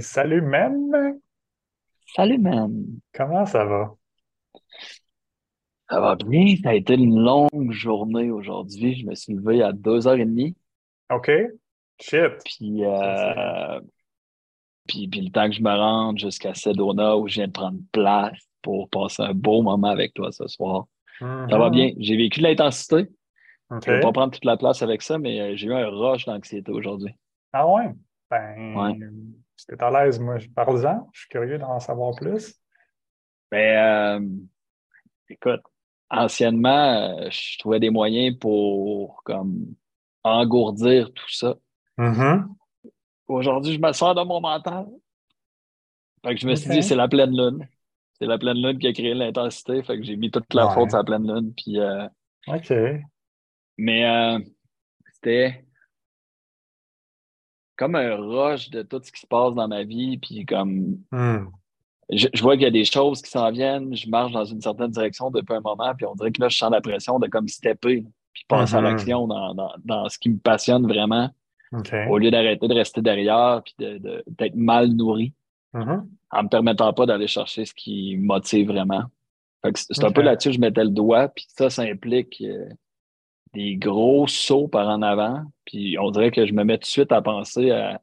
Salut même. Salut, man. Comment ça va? Ça va bien? Ça a été une longue journée aujourd'hui. Je me suis levé à deux heures et demie. OK. Shit. Puis, Ça, c'est... euh, puis, puis le temps que je me rende jusqu'à Sedona où je viens de prendre place pour passer un beau moment avec toi ce soir. Ça va Mhm. bien. J'ai vécu de l'intensité. Je ne vais pas prendre toute la place avec ça, mais euh, j'ai eu un rush d'anxiété aujourd'hui. Ah ouais? Ouais. Ben, si t'es à l'aise, moi, je parle-en. Je suis curieux d'en savoir plus. Mais euh, écoute, anciennement, euh, je trouvais des moyens pour comme engourdir tout ça. Mhm. Aujourd'hui, je me sors de mon mental. Fait que je me suis dit, c'est la pleine lune. C'est la pleine lune qui a créé l'intensité. Fait que j'ai mis toute la faute sur la pleine lune. Puis, euh, OK. mais euh, c'était comme un rush de tout ce qui se passe dans ma vie. Puis comme Hmm. je, je vois qu'il y a des choses qui s'en viennent. Je marche dans une certaine direction depuis un moment. Puis on dirait que là, je sens la pression de comme stepper. Puis passer à Mhm. l'action dans, dans, dans ce qui me passionne vraiment. Au lieu d'arrêter de rester derrière. Puis de, de- d'être mal nourri. Mhm. en me permettant pas d'aller chercher ce qui me motive vraiment. C'est un peu là-dessus que je mettais le doigt, puis ça, ça implique euh, des gros sauts par en avant, puis on dirait que je me mets tout de suite à penser à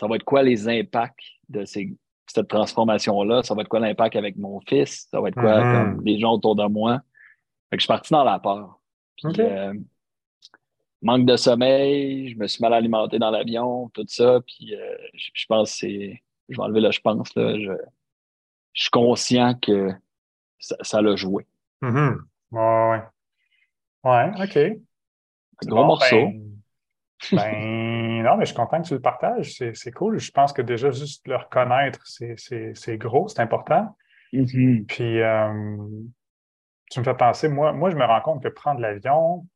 ça va être quoi les impacts de ces, cette transformation-là, ça va être quoi l'impact avec mon fils, ça va être quoi comme Mhm. les gens autour de moi? Fait que je suis parti dans la peur. Puis euh, manque de sommeil, je me suis mal alimenté dans l'avion, tout ça, puis euh, je, je pense que c'est, je vais enlever le je pense, là, je, je suis conscient que ça, l'a joué. Mhm. Ouais, OK. Un gros bon. morceau. Ben, ben, non, mais je suis content que tu le partages. C'est, c'est cool. Je pense que déjà, juste le reconnaître, c'est, c'est, c'est gros, c'est important. Mhm. Puis, euh, tu me fais penser, moi, moi, je me rends compte que prendre l'avion,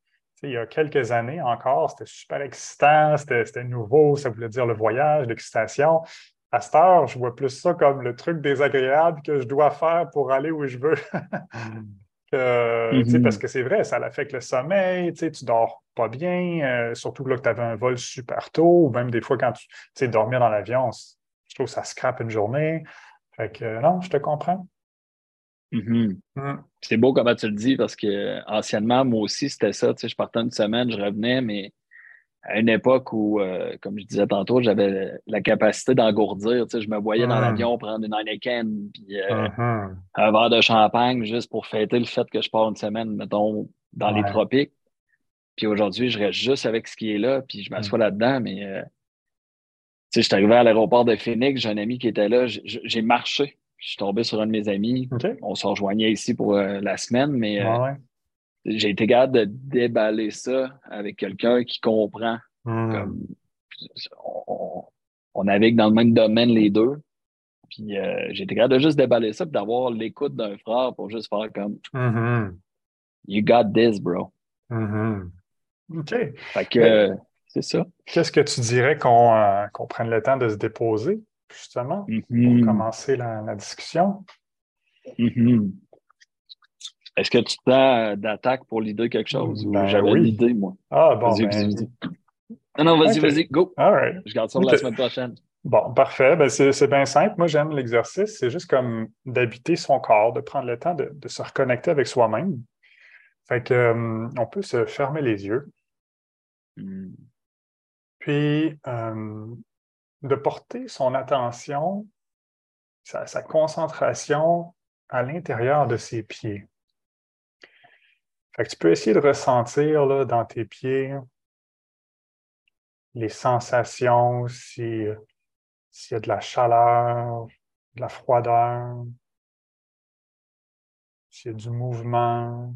il y a quelques années encore, c'était super excitant, c'était, c'était nouveau, ça voulait dire le voyage, l'excitation. À cette heure, je vois plus ça comme le truc désagréable que je dois faire pour aller où je veux. Tu sais, parce Mhm. que c'est vrai, ça affecte le sommeil, tu dors pas bien, euh, surtout que là, que tu avais un vol super tôt, ou même des fois quand tu dormir dans l'avion, je trouve que ça scrape une journée. Fait que euh, non, je te comprends. Mhm. Mm. C'est beau comment tu le dis parce que anciennement, moi aussi, c'était ça. Je partais une semaine, je revenais, mais à une époque où, euh, comme je disais tantôt, j'avais la capacité d'engourdir. Tu sais, je me voyais dans Mm. l'avion prendre une Heineken puis euh, Mhm. un verre de champagne juste pour fêter le fait que je pars une semaine, mettons, dans les tropiques. Puis aujourd'hui, je reste juste avec ce qui est là, puis je Mm. m'assois là-dedans, mais euh, tu sais, je suis arrivé à l'aéroport de Phoenix, j'ai un ami qui était là, j'ai marché. Je suis tombé sur un de mes amis. On se rejoignait ici pour euh, la semaine, mais Ouais, euh, ouais. J'ai été capable de déballer ça avec quelqu'un qui comprend. Mm. Comme on, navigue dans le même domaine les deux. Puis euh, j'ai été capable de juste déballer ça, puis d'avoir l'écoute d'un frère pour juste faire comme Mhm. You got this, bro. Mhm. OK. Fait que euh, c'est ça. qu'est-ce que tu dirais qu'on euh, qu'on prenne le temps de se déposer, justement, pour Mhm. commencer la, la discussion? Est-ce que tu sens euh, d'attaque pour l'idée quelque chose? Ben j'avais oui. l'idée, moi? Ah, bon, Vas-y, vas-y, ben, vas-y. Non, non, vas-y, vas-y, go. All right. Je garde ça pour la semaine prochaine. Bon, parfait. Ben, c'est bien simple. Moi, j'aime l'exercice. C'est juste comme d'habiter son corps, de prendre le temps de, de se reconnecter avec soi-même. Fait que, euh, on peut se fermer les yeux, Mhm. puis euh, de porter son attention, sa, sa concentration à l'intérieur de ses pieds. Fait que tu peux essayer de ressentir là, dans tes pieds les sensations, si, s'il y a de la chaleur, de la froideur, s'il y a du mouvement,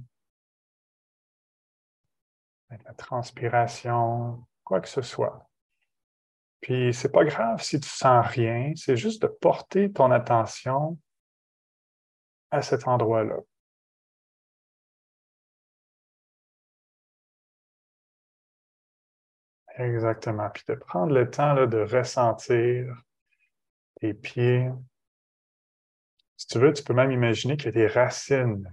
de la transpiration, quoi que ce soit. Puis c'est pas grave si tu sens rien, c'est juste de porter ton attention à cet endroit-là. Exactement. Puis de prendre le temps là, de ressentir tes pieds. Si tu veux, tu peux même imaginer qu'il y a des racines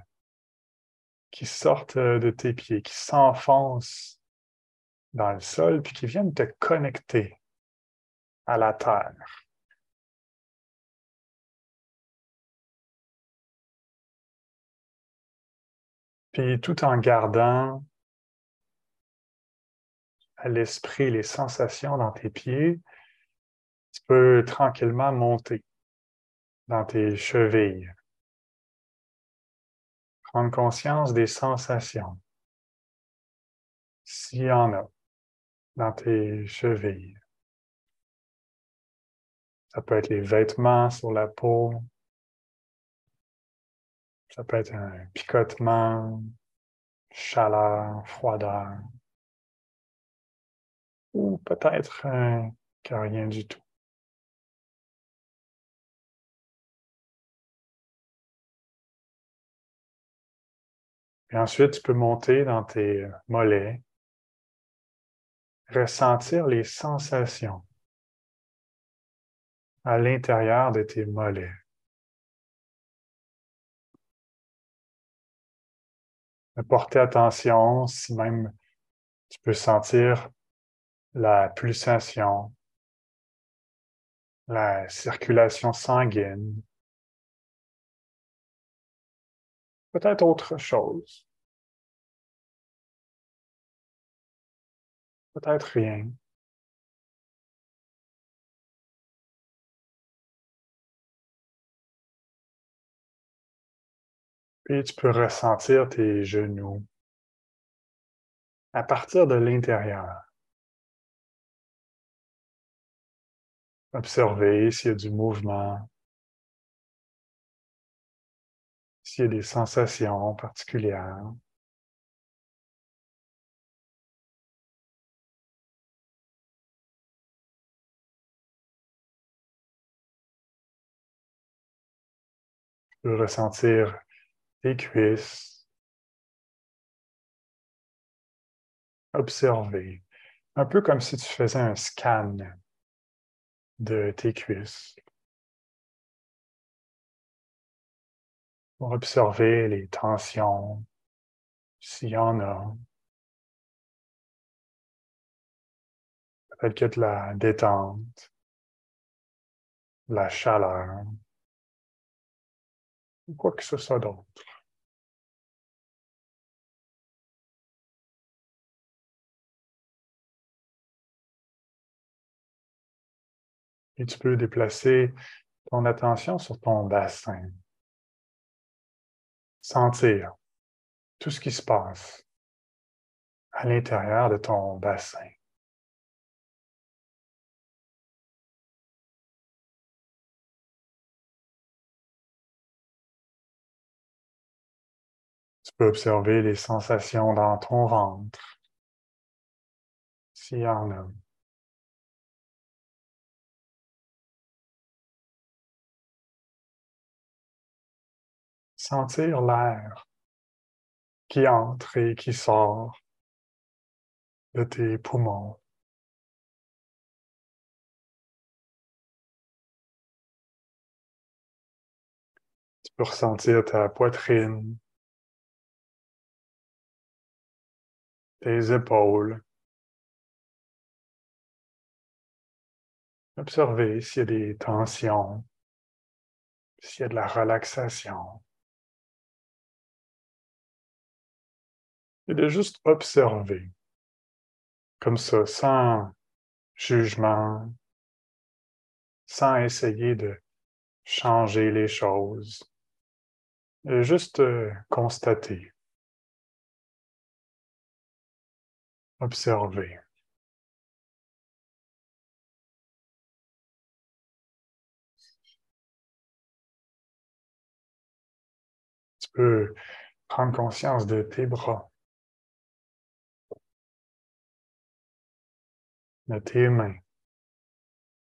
qui sortent euh, de tes pieds, qui s'enfoncent dans le sol, puis qui viennent te connecter à la terre. Puis tout en gardant l'esprit les sensations dans tes pieds, tu peux tranquillement monter dans tes chevilles. Prendre conscience des sensations, s'il y en a, dans tes chevilles. Ça peut être les vêtements sur la peau. Ça peut être un picotement, chaleur, froideur. Ou peut-être un rien du tout. Et ensuite, tu peux monter dans tes mollets, ressentir les sensations à l'intérieur de tes mollets. Porter attention si même tu peux sentir la pulsation, la circulation sanguine, peut-être autre chose. Peut-être rien. Puis tu peux ressentir tes genoux à partir de l'intérieur. Observer s'il y a du mouvement, s'il y a des sensations particulières. Tu peux ressentir tes cuisses. Observer. Un peu comme si tu faisais un scan de tes cuisses. Pour observer les tensions, s'il y en a. Peut-être a de la détente, la chaleur, ou quoi que ce soit d'autre. Et tu peux déplacer ton attention sur ton bassin. Sentir tout ce qui se passe à l'intérieur de ton bassin. Tu peux observer les sensations dans ton ventre, s'il y en a. sentir l'air qui entre et qui sort de tes poumons. Tu peux ressentir ta poitrine, tes épaules. Observer s'il y a des tensions, s'il y a de la relaxation. De juste observer, comme ça, sans jugement, sans essayer de changer les choses, et juste euh, constater, observer. Tu peux prendre conscience de tes bras. De tes mains,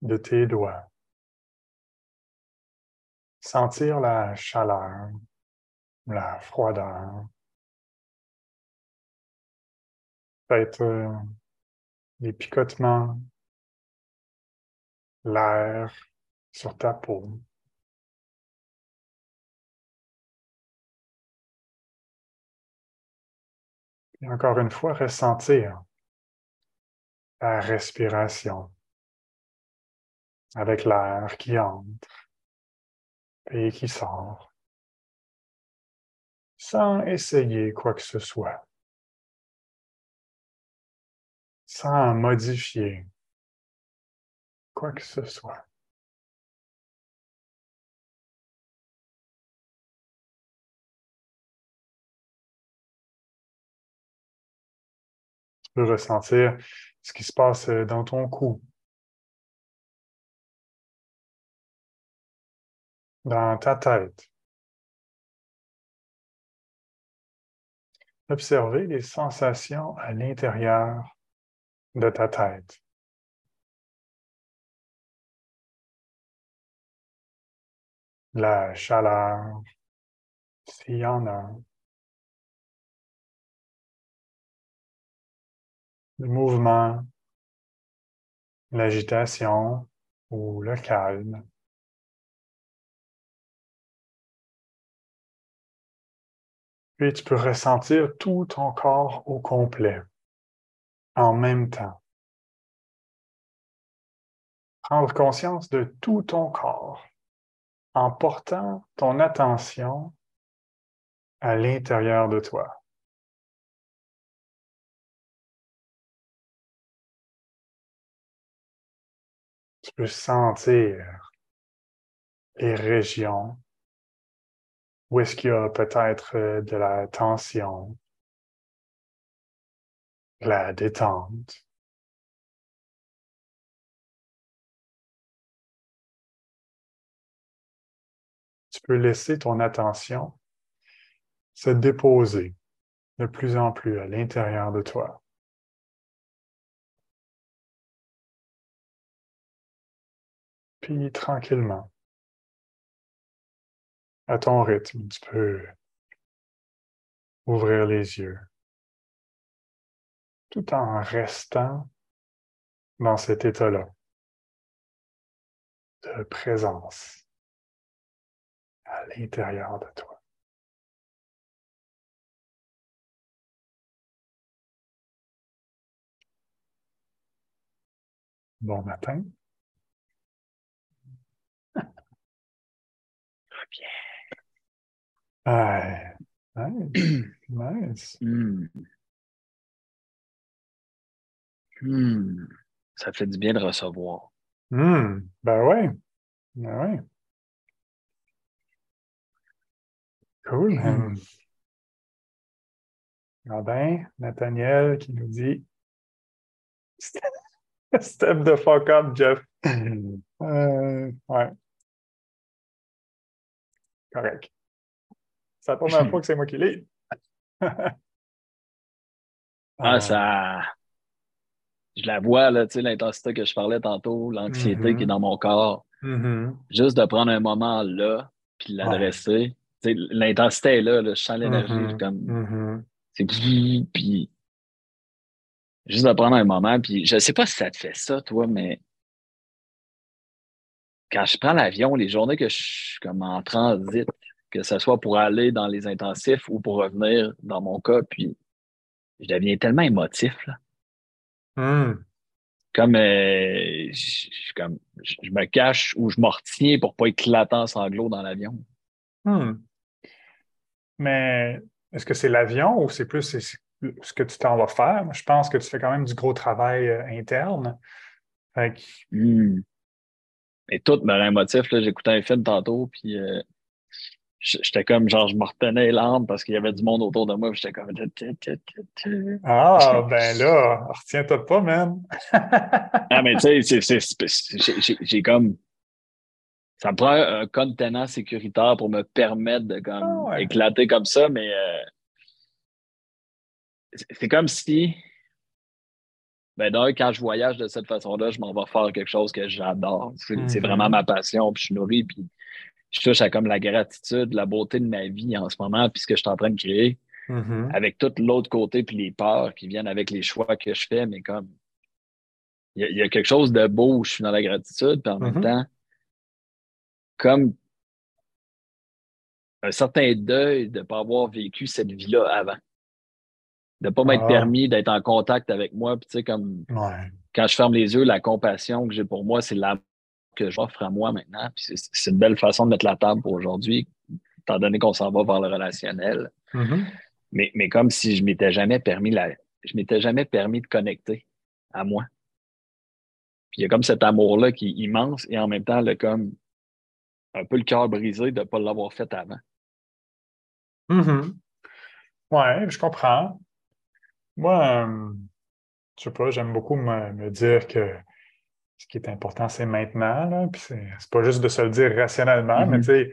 de tes doigts. Sentir la chaleur, la froideur. Peut-être euh, les picotements, l'air sur ta peau. Et encore une fois, ressentir la respiration avec l'air qui entre et qui sort sans essayer quoi que ce soit, sans modifier quoi que ce soit. Ressentir ce qui se passe dans ton cou, dans ta tête. Observer les sensations à l'intérieur de ta tête. La chaleur, s'il y en a. Le mouvement, l'agitation ou le calme. Puis tu peux ressentir tout ton corps au complet en même temps. Prendre conscience de tout ton corps en portant ton attention à l'intérieur de toi. Peux sentir les régions où est-ce qu'il y a peut-être euh, de la tension, de la détente. Tu peux laisser ton attention se déposer de plus en plus à l'intérieur de toi. Puis tranquillement, à ton rythme, tu peux ouvrir les yeux tout en restant dans cet état-là de présence à l'intérieur de toi. Bon matin. Ah, nice. nice. Hmm. Hmm. Ça fait du bien de recevoir. Hmm. Ben oui. Ben oui. Cool. Ah ben, Nathaniel qui nous dit Step the fuck up, Jeff. Euh, ouais. Correct. C'est la première fois que c'est moi qui l'ai. Ah, ça. Je la vois, là, tu sais, l'intensité que je parlais tantôt, l'anxiété qui est Mhm. dans mon corps. Mhm. Juste de prendre un moment là, puis l'adresser. Tu sais, L'intensité est là, là, je sens l'énergie. Mhm. comme. C'est puis juste de prendre un moment. Puis je sais pas si ça te fait ça, toi, mais quand je prends l'avion, les journées que je suis comme en transit, que ce soit pour aller dans les intensifs ou pour revenir dans mon cas, puis je deviens tellement émotif. Là. Mhm. Comme, euh, je, je- comme je, je me cache ou je me retiens pour pas éclater en sanglots dans l'avion. Hmm. Mais est-ce que c'est l'avion ou c'est plus ce que tu t'en vas faire? Je pense que tu fais quand même du gros travail euh, interne. Fait que, Hmm. Et tout me rend émotif. là. J'écoutais un film tantôt, puis euh, j'étais comme, genre, je me retenais les larmes parce qu'il y avait du monde autour de moi, j'étais comme... ah, ben là, retiens-toi pas, man. Ah, mais tu sais, j'ai- comme. Ça me prend un contenant sécuritaire pour me permettre de comme Ah ouais. éclater comme ça, mais euh, c'est comme si. Ben, d'un, quand je voyage de cette façon-là, je m'en vais faire quelque chose que j'adore. C'est c'est Mhm. vraiment ma passion, puis je suis nourri, puis je touche à comme la gratitude, la beauté de ma vie en ce moment, puis ce que je suis en train de créer, Mhm. avec tout l'autre côté, puis les peurs qui viennent avec les choix que je fais, mais comme. Il y, a- il y a quelque chose de beau où je suis dans la gratitude, puis en Mhm. même temps, comme un certain deuil de ne pas avoir vécu cette vie-là avant. De ne pas m'être Ah. permis d'être en contact avec moi. Puis, tu sais, comme Ouais. quand je ferme les yeux, la compassion que j'ai pour moi, c'est l'amour que j'offre à moi maintenant. Puis c'est- c'est une belle façon de mettre la table pour aujourd'hui. étant donné qu'on s'en va vers le relationnel. Mm-hmm. mais, mais comme si je m'étais jamais permis la, je m'étais jamais permis de connecter à moi. Puis il y a comme cet amour-là qui est immense et en même temps, le, comme un peu le cœur brisé de ne pas l'avoir fait avant. Mm-hmm. Oui, je comprends. Moi, euh, je sais pas, j'aime beaucoup me, dire que ce qui est important, c'est maintenant. Là, puis c'est pas juste de se le dire rationnellement, mais mm-hmm. tu sais,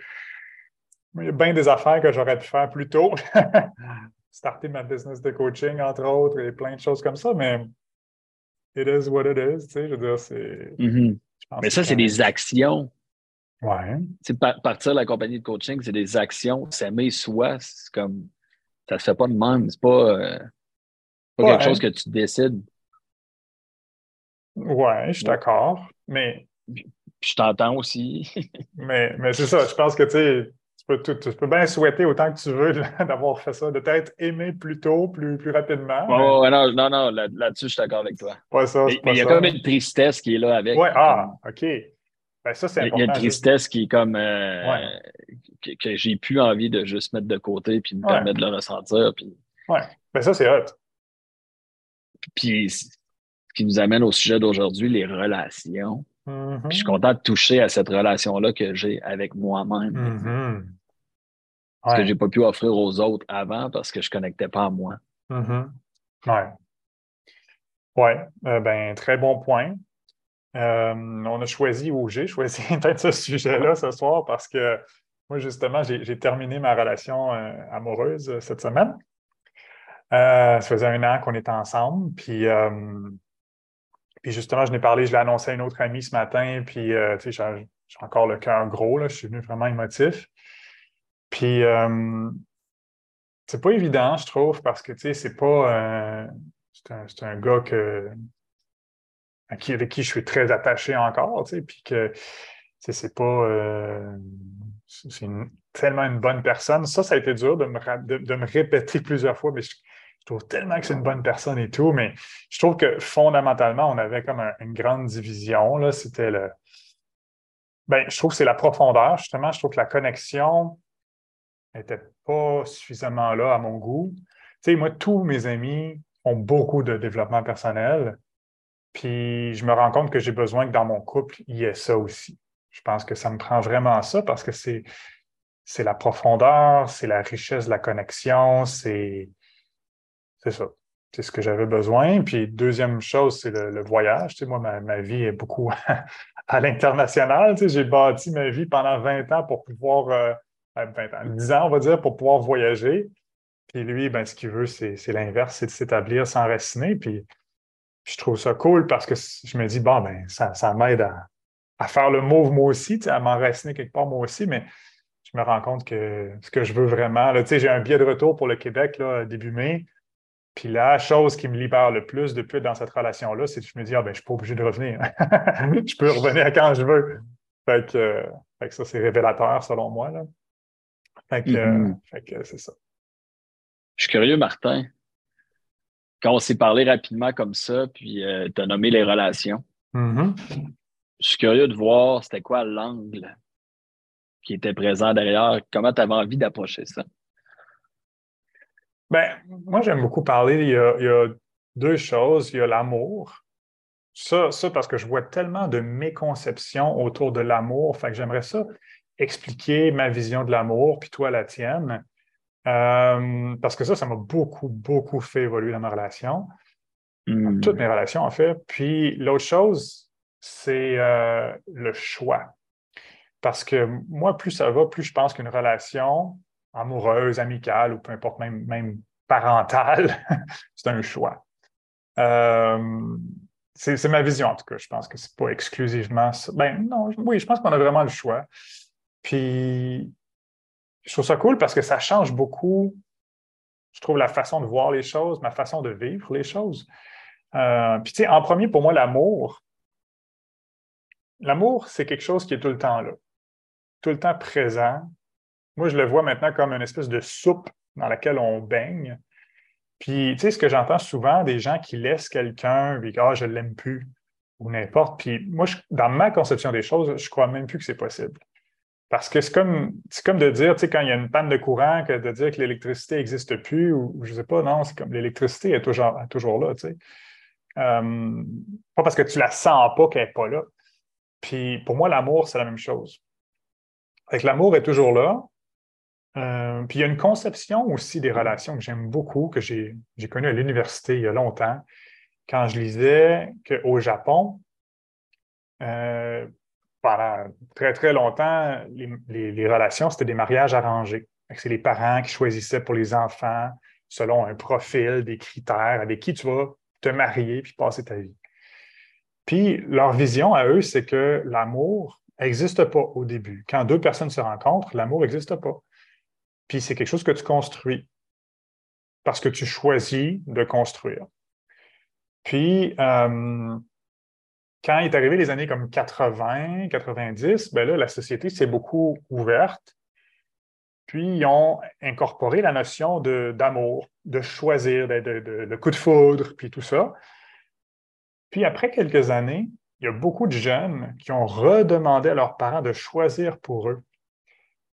il y a bien des affaires que j'aurais pu faire plus tôt. Starter ma business de coaching, entre autres, et plein de choses comme ça, mais it is what it is, tu sais, je veux dire, c'est... Mm-hmm. Mais ça, c'est des actions. Ouais. Tu partir de la compagnie de coaching, c'est des actions. S'aimer soi, c'est comme... Ça se fait pas de même. C'est pas, euh, pas quelque chose que tu décides. Ouais, je suis d'accord, mais... je t'entends aussi. mais mais c'est ça, je pense que, tu sais, tu peux, bien souhaiter autant que tu veux d'avoir fait ça, de t'être aimé plus tôt, plus, plus rapidement. non, non, non, là-dessus, je suis d'accord avec toi. ça, mais il y a comme une tristesse qui est là avec. Oui, ah, OK. Ben, ça, c'est Il y a une tristesse qui est comme euh, que, j'ai plus envie de juste mettre de côté puis me permettre de le ressentir. Puis... Oui, ben, ça, c'est hot. Puis, ce qui nous amène au sujet d'aujourd'hui, les relations. Mm-hmm. Je suis content de toucher à cette relation-là que j'ai avec moi-même. Mm-hmm. Ce que je n'ai pas pu offrir aux autres avant parce que je ne connectais pas à moi. Mm-hmm. Oui. Ouais, euh, ben, très bon point. Euh, on a choisi, ou j'ai choisi peut-être ce sujet-là ce soir parce que moi, justement, j'ai terminé ma relation euh, amoureuse cette semaine. Ça faisait un an qu'on était ensemble, puis puis justement, je n'ai parlé, je l'ai annoncé à une autre amie ce matin, puis euh, tu sais, j'ai encore le cœur gros, là, je suis venu vraiment émotif. Puis euh, c'est pas évident, je trouve, parce que tu sais, c'est pas. Euh, c'est un, gars qui, avec qui je suis très attaché encore, tu sais, puis que c'est pas. c'est tellement une bonne personne. Ça, ça a été dur de me, de me répéter plusieurs fois, mais je, je trouve tellement que c'est une bonne personne et tout, mais je trouve que fondamentalement, on avait comme une grande division. C'était le. Ben, je trouve que c'est la profondeur, justement. Je trouve que la connexion n'était pas suffisamment là à mon goût. Tu sais, moi, tous mes amis ont beaucoup de développement personnel. Puis je me rends compte que j'ai besoin que dans mon couple, il y ait ça aussi. Je pense que ça me prend vraiment ça parce que c'est, c'est la profondeur, c'est la richesse de la connexion, c'est, c'est ça. C'est ce que j'avais besoin. Puis, deuxième chose, c'est le, voyage. Tu sais, moi, ma, vie est beaucoup à l'international. Tu sais, j'ai bâti ma vie pendant 20 ans pour pouvoir, 20 euh, ans, 10 ans, on va dire, pour pouvoir voyager. Puis lui, ben, ce qu'il veut, c'est l'inverse, c'est de s'établir, s'enraciner. Puis, je trouve ça cool parce que je me dis, bon, ben, ça, ça m'aide à, faire le move moi aussi, tu sais, à m'enraciner quelque part moi aussi, mais je me rends compte que ce que je veux vraiment, tu sais, j'ai un billet de retour pour le Québec là, début mai. Puis la chose qui me libère le plus depuis dans cette relation-là, c'est que je me dis, ah ben, je ne suis pas obligé de revenir. je peux revenir quand je veux. Fait que, ça, c'est révélateur selon moi. Là. Fait que, mm-hmm. c'est ça. Je suis curieux, Martin. Quand on s'est parlé rapidement comme ça, puis euh, tu as nommé les relations, mm-hmm. je suis curieux de voir c'était quoi l'angle qui était présent derrière, comment tu avais envie d'approcher ça? Ben, moi, j'aime beaucoup parler. Il y, a, deux choses. Il y a l'amour. Ça, ça, parce que je vois tellement de méconceptions autour de l'amour. Fait que j'aimerais ça expliquer ma vision de l'amour, puis toi la tienne. Euh, parce que ça, ça m'a beaucoup, beaucoup fait évoluer dans ma relation. Hmm. Toutes mes relations, en fait. Puis l'autre chose, c'est euh, le choix. Parce que moi, plus ça va, plus je pense qu'une relation, amoureuse, amicale ou peu importe, même, même parentale, c'est un choix. Euh, c'est ma vision, en tout cas. Je pense que c'est pas exclusivement ça. Ben non, oui, je pense qu'on a vraiment le choix. Puis, je trouve ça cool parce que ça change beaucoup, je trouve, la façon de voir les choses, ma façon de vivre les choses. Euh, puis, tu sais, en premier, pour moi, l'amour, l'amour, c'est quelque chose qui est tout le temps là, tout le temps présent, moi, je le vois maintenant comme une espèce de soupe dans laquelle on baigne. Puis, tu sais, ce que j'entends souvent, des gens qui laissent quelqu'un, puis ah, je ne l'aime plus, ou n'importe. Puis, moi, dans ma conception des choses, je ne crois même plus que c'est possible. Parce que c'est comme, comme de dire, tu sais, quand il y a une panne de courant, que de dire que l'électricité n'existe plus, ou, je ne sais pas, non, c'est comme l'électricité est toujours, toujours là, tu sais. Euh, pas parce que tu la sens pas qu'elle n'est pas là. Puis pour moi, l'amour, c'est la même chose. Avec l'amour est toujours là. Euh, puis il y a une conception aussi des relations que j'aime beaucoup, que j'ai connue à l'université il y a longtemps, quand je lisais qu'au Japon, euh, pendant très, très longtemps, les, relations, c'était des mariages arrangés. C'est les parents qui choisissaient pour les enfants selon un profil, des critères avec qui tu vas te marier puis passer ta vie. Puis leur vision à eux, c'est que l'amour n'existe pas au début. Quand deux personnes se rencontrent, l'amour n'existe pas. Puis c'est quelque chose que tu construis parce que tu choisis de construire. Puis, euh, quand est arrivé les années comme 80, 90, ben la société s'est beaucoup ouverte. Puis, ils ont incorporé la notion d'amour, de, choisir, de, de, coup de foudre, puis tout ça. Puis, après quelques années, il y a beaucoup de jeunes qui ont redemandé à leurs parents de choisir pour eux.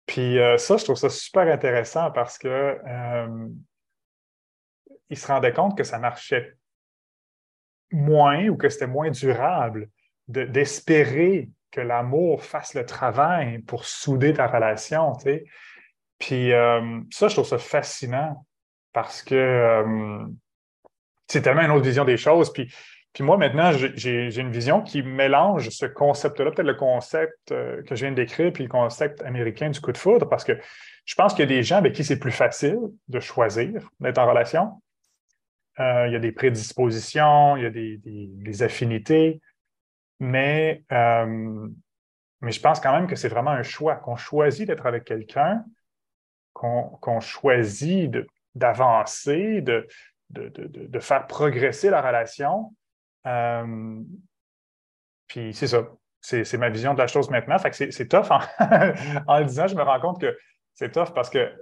Puis euh, ça, je trouve ça super intéressant parce que euh, ils se rendaient compte que ça marchait moins ou que c'était moins durable d'espérer que l'amour fasse le travail pour souder ta relation. Puis euh, ça, je trouve ça fascinant parce que c'est tellement une autre vision des choses. Puis, puis moi, maintenant, j'ai une vision qui mélange ce concept-là, peut-être le concept euh, que je viens de décrire, puis le concept américain du coup de foudre, parce que je pense qu'il y a des gens avec qui c'est plus facile de choisir d'être en relation. Euh, il y a des prédispositions, il y a des, affinités, mais, euh, mais je pense quand même que c'est vraiment un choix, qu'on choisit d'être avec quelqu'un, qu'on choisit d'avancer, de, de, faire progresser la relation. Euh, puis c'est ça, c'est ma vision de la chose maintenant. Fait que c'est tough. En, le disant, je me rends compte que c'est tough parce que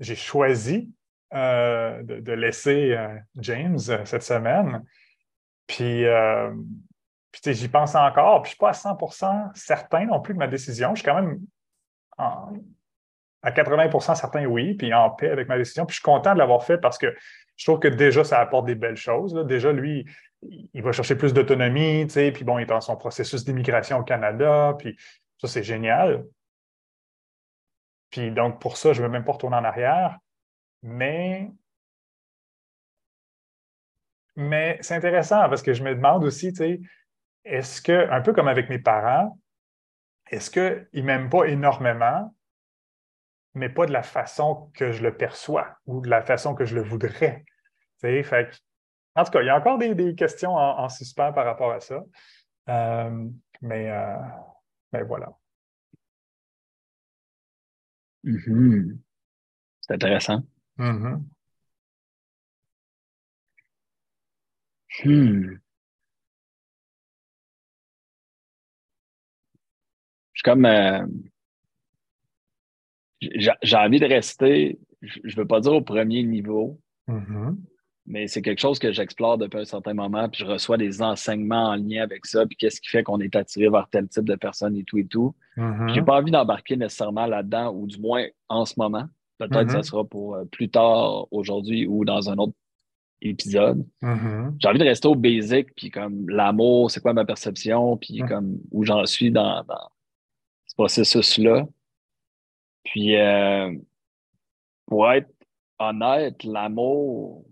j'ai choisi euh, de, laisser euh, James cette semaine. Puis, puis j'y pense encore. Puis je ne suis pas à 100% certain non plus de ma décision. Je suis quand même à 80% certain oui, puis en paix avec ma décision. Puis je suis content de l'avoir fait parce que je trouve que déjà, ça apporte des belles choses. Déjà, lui, il va chercher plus d'autonomie, puis bon, il est dans son processus d'immigration au Canada, puis ça, c'est génial. Puis donc, pour ça, je ne veux même pas retourner en arrière. Mais, mais c'est intéressant parce que je me demande aussi, tu sais, est-ce que, un peu comme avec mes parents, est-ce qu'ils ne m'aiment pas énormément, mais pas de la façon que je le perçois ou de la façon que je le voudrais? Tu fait en tout cas, il y a encore des, questions en, suspens par rapport à ça. Euh, mais, euh, mais voilà. Mm-hmm. C'est intéressant. Mm-hmm. Hmm. Je suis comme. Euh, j'ai envie de rester, je ne veux pas dire au premier niveau, mm-hmm. Mais c'est quelque chose que j'explore depuis un certain moment, puis je reçois des enseignements en lien avec ça, puis qu'est-ce qui fait qu'on est attiré vers tel type de personne et tout et tout. Mm-hmm. J'ai pas envie d'embarquer nécessairement là-dedans, ou du moins en ce moment. Peut-être que ça mm-hmm. sera pour euh, plus tard aujourd'hui ou dans un autre épisode. Mm-hmm. J'ai envie de rester au basic, puis comme l'amour, c'est quoi ma perception, puis mm. comme où j'en suis dans, ce processus-là. Puis euh, pour être honnête, l'amour,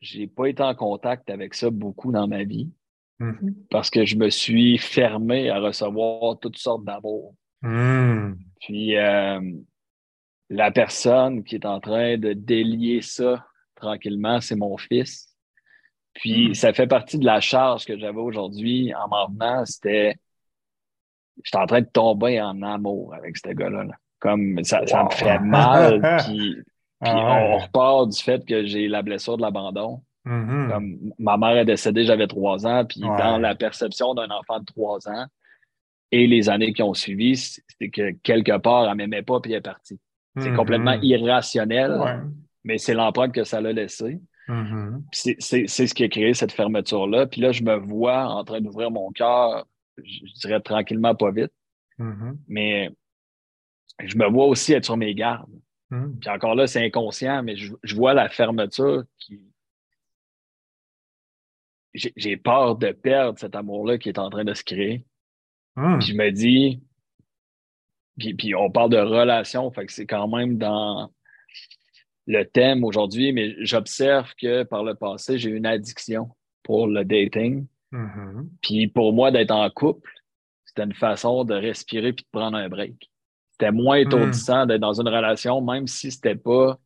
j'ai pas été en contact avec ça beaucoup dans ma vie. Mm-hmm. Parce que je me suis fermé à recevoir toutes sortes d'amour. Mm. Puis euh, la personne qui est en train de délier ça tranquillement, c'est mon fils. Puis hmm. ça fait partie de la charge que j'avais aujourd'hui en m'en venant. C'était. J'étais en train de tomber en amour avec ce gars-là. Comme ça, ça me fait mal. puis, puis ah on repart du fait que j'ai la blessure de l'abandon. Mm-hmm. Comme ma mère est décédée, j'avais trois ans. Puis dans la perception d'un enfant de trois ans et les années qui ont suivi, c'était que quelque part, elle m'aimait pas puis elle est partie. C'est complètement mm-hmm. irrationnel, mais c'est l'empreinte que ça l'a laissé. Mm-hmm. C'est ce qui a créé cette fermeture-là. Puis là, je me vois en train d'ouvrir mon cœur, je dirais tranquillement, pas vite. Mm-hmm. Mais je me vois aussi être sur mes gardes. Hmm. Puis encore là, c'est inconscient, mais je, je vois la fermeture qui. J'ai peur de perdre cet amour-là qui est en train de se créer. Hmm. Puis je me dis, puis, puis on parle de relation, fait que c'est quand même dans le thème aujourd'hui, mais j'observe que par le passé, j'ai une addiction pour le dating. Mhm. Puis pour moi, d'être en couple, c'était une façon de respirer puis de prendre un break. C'était moins étourdissant d'être dans une relation, même si c'était pas.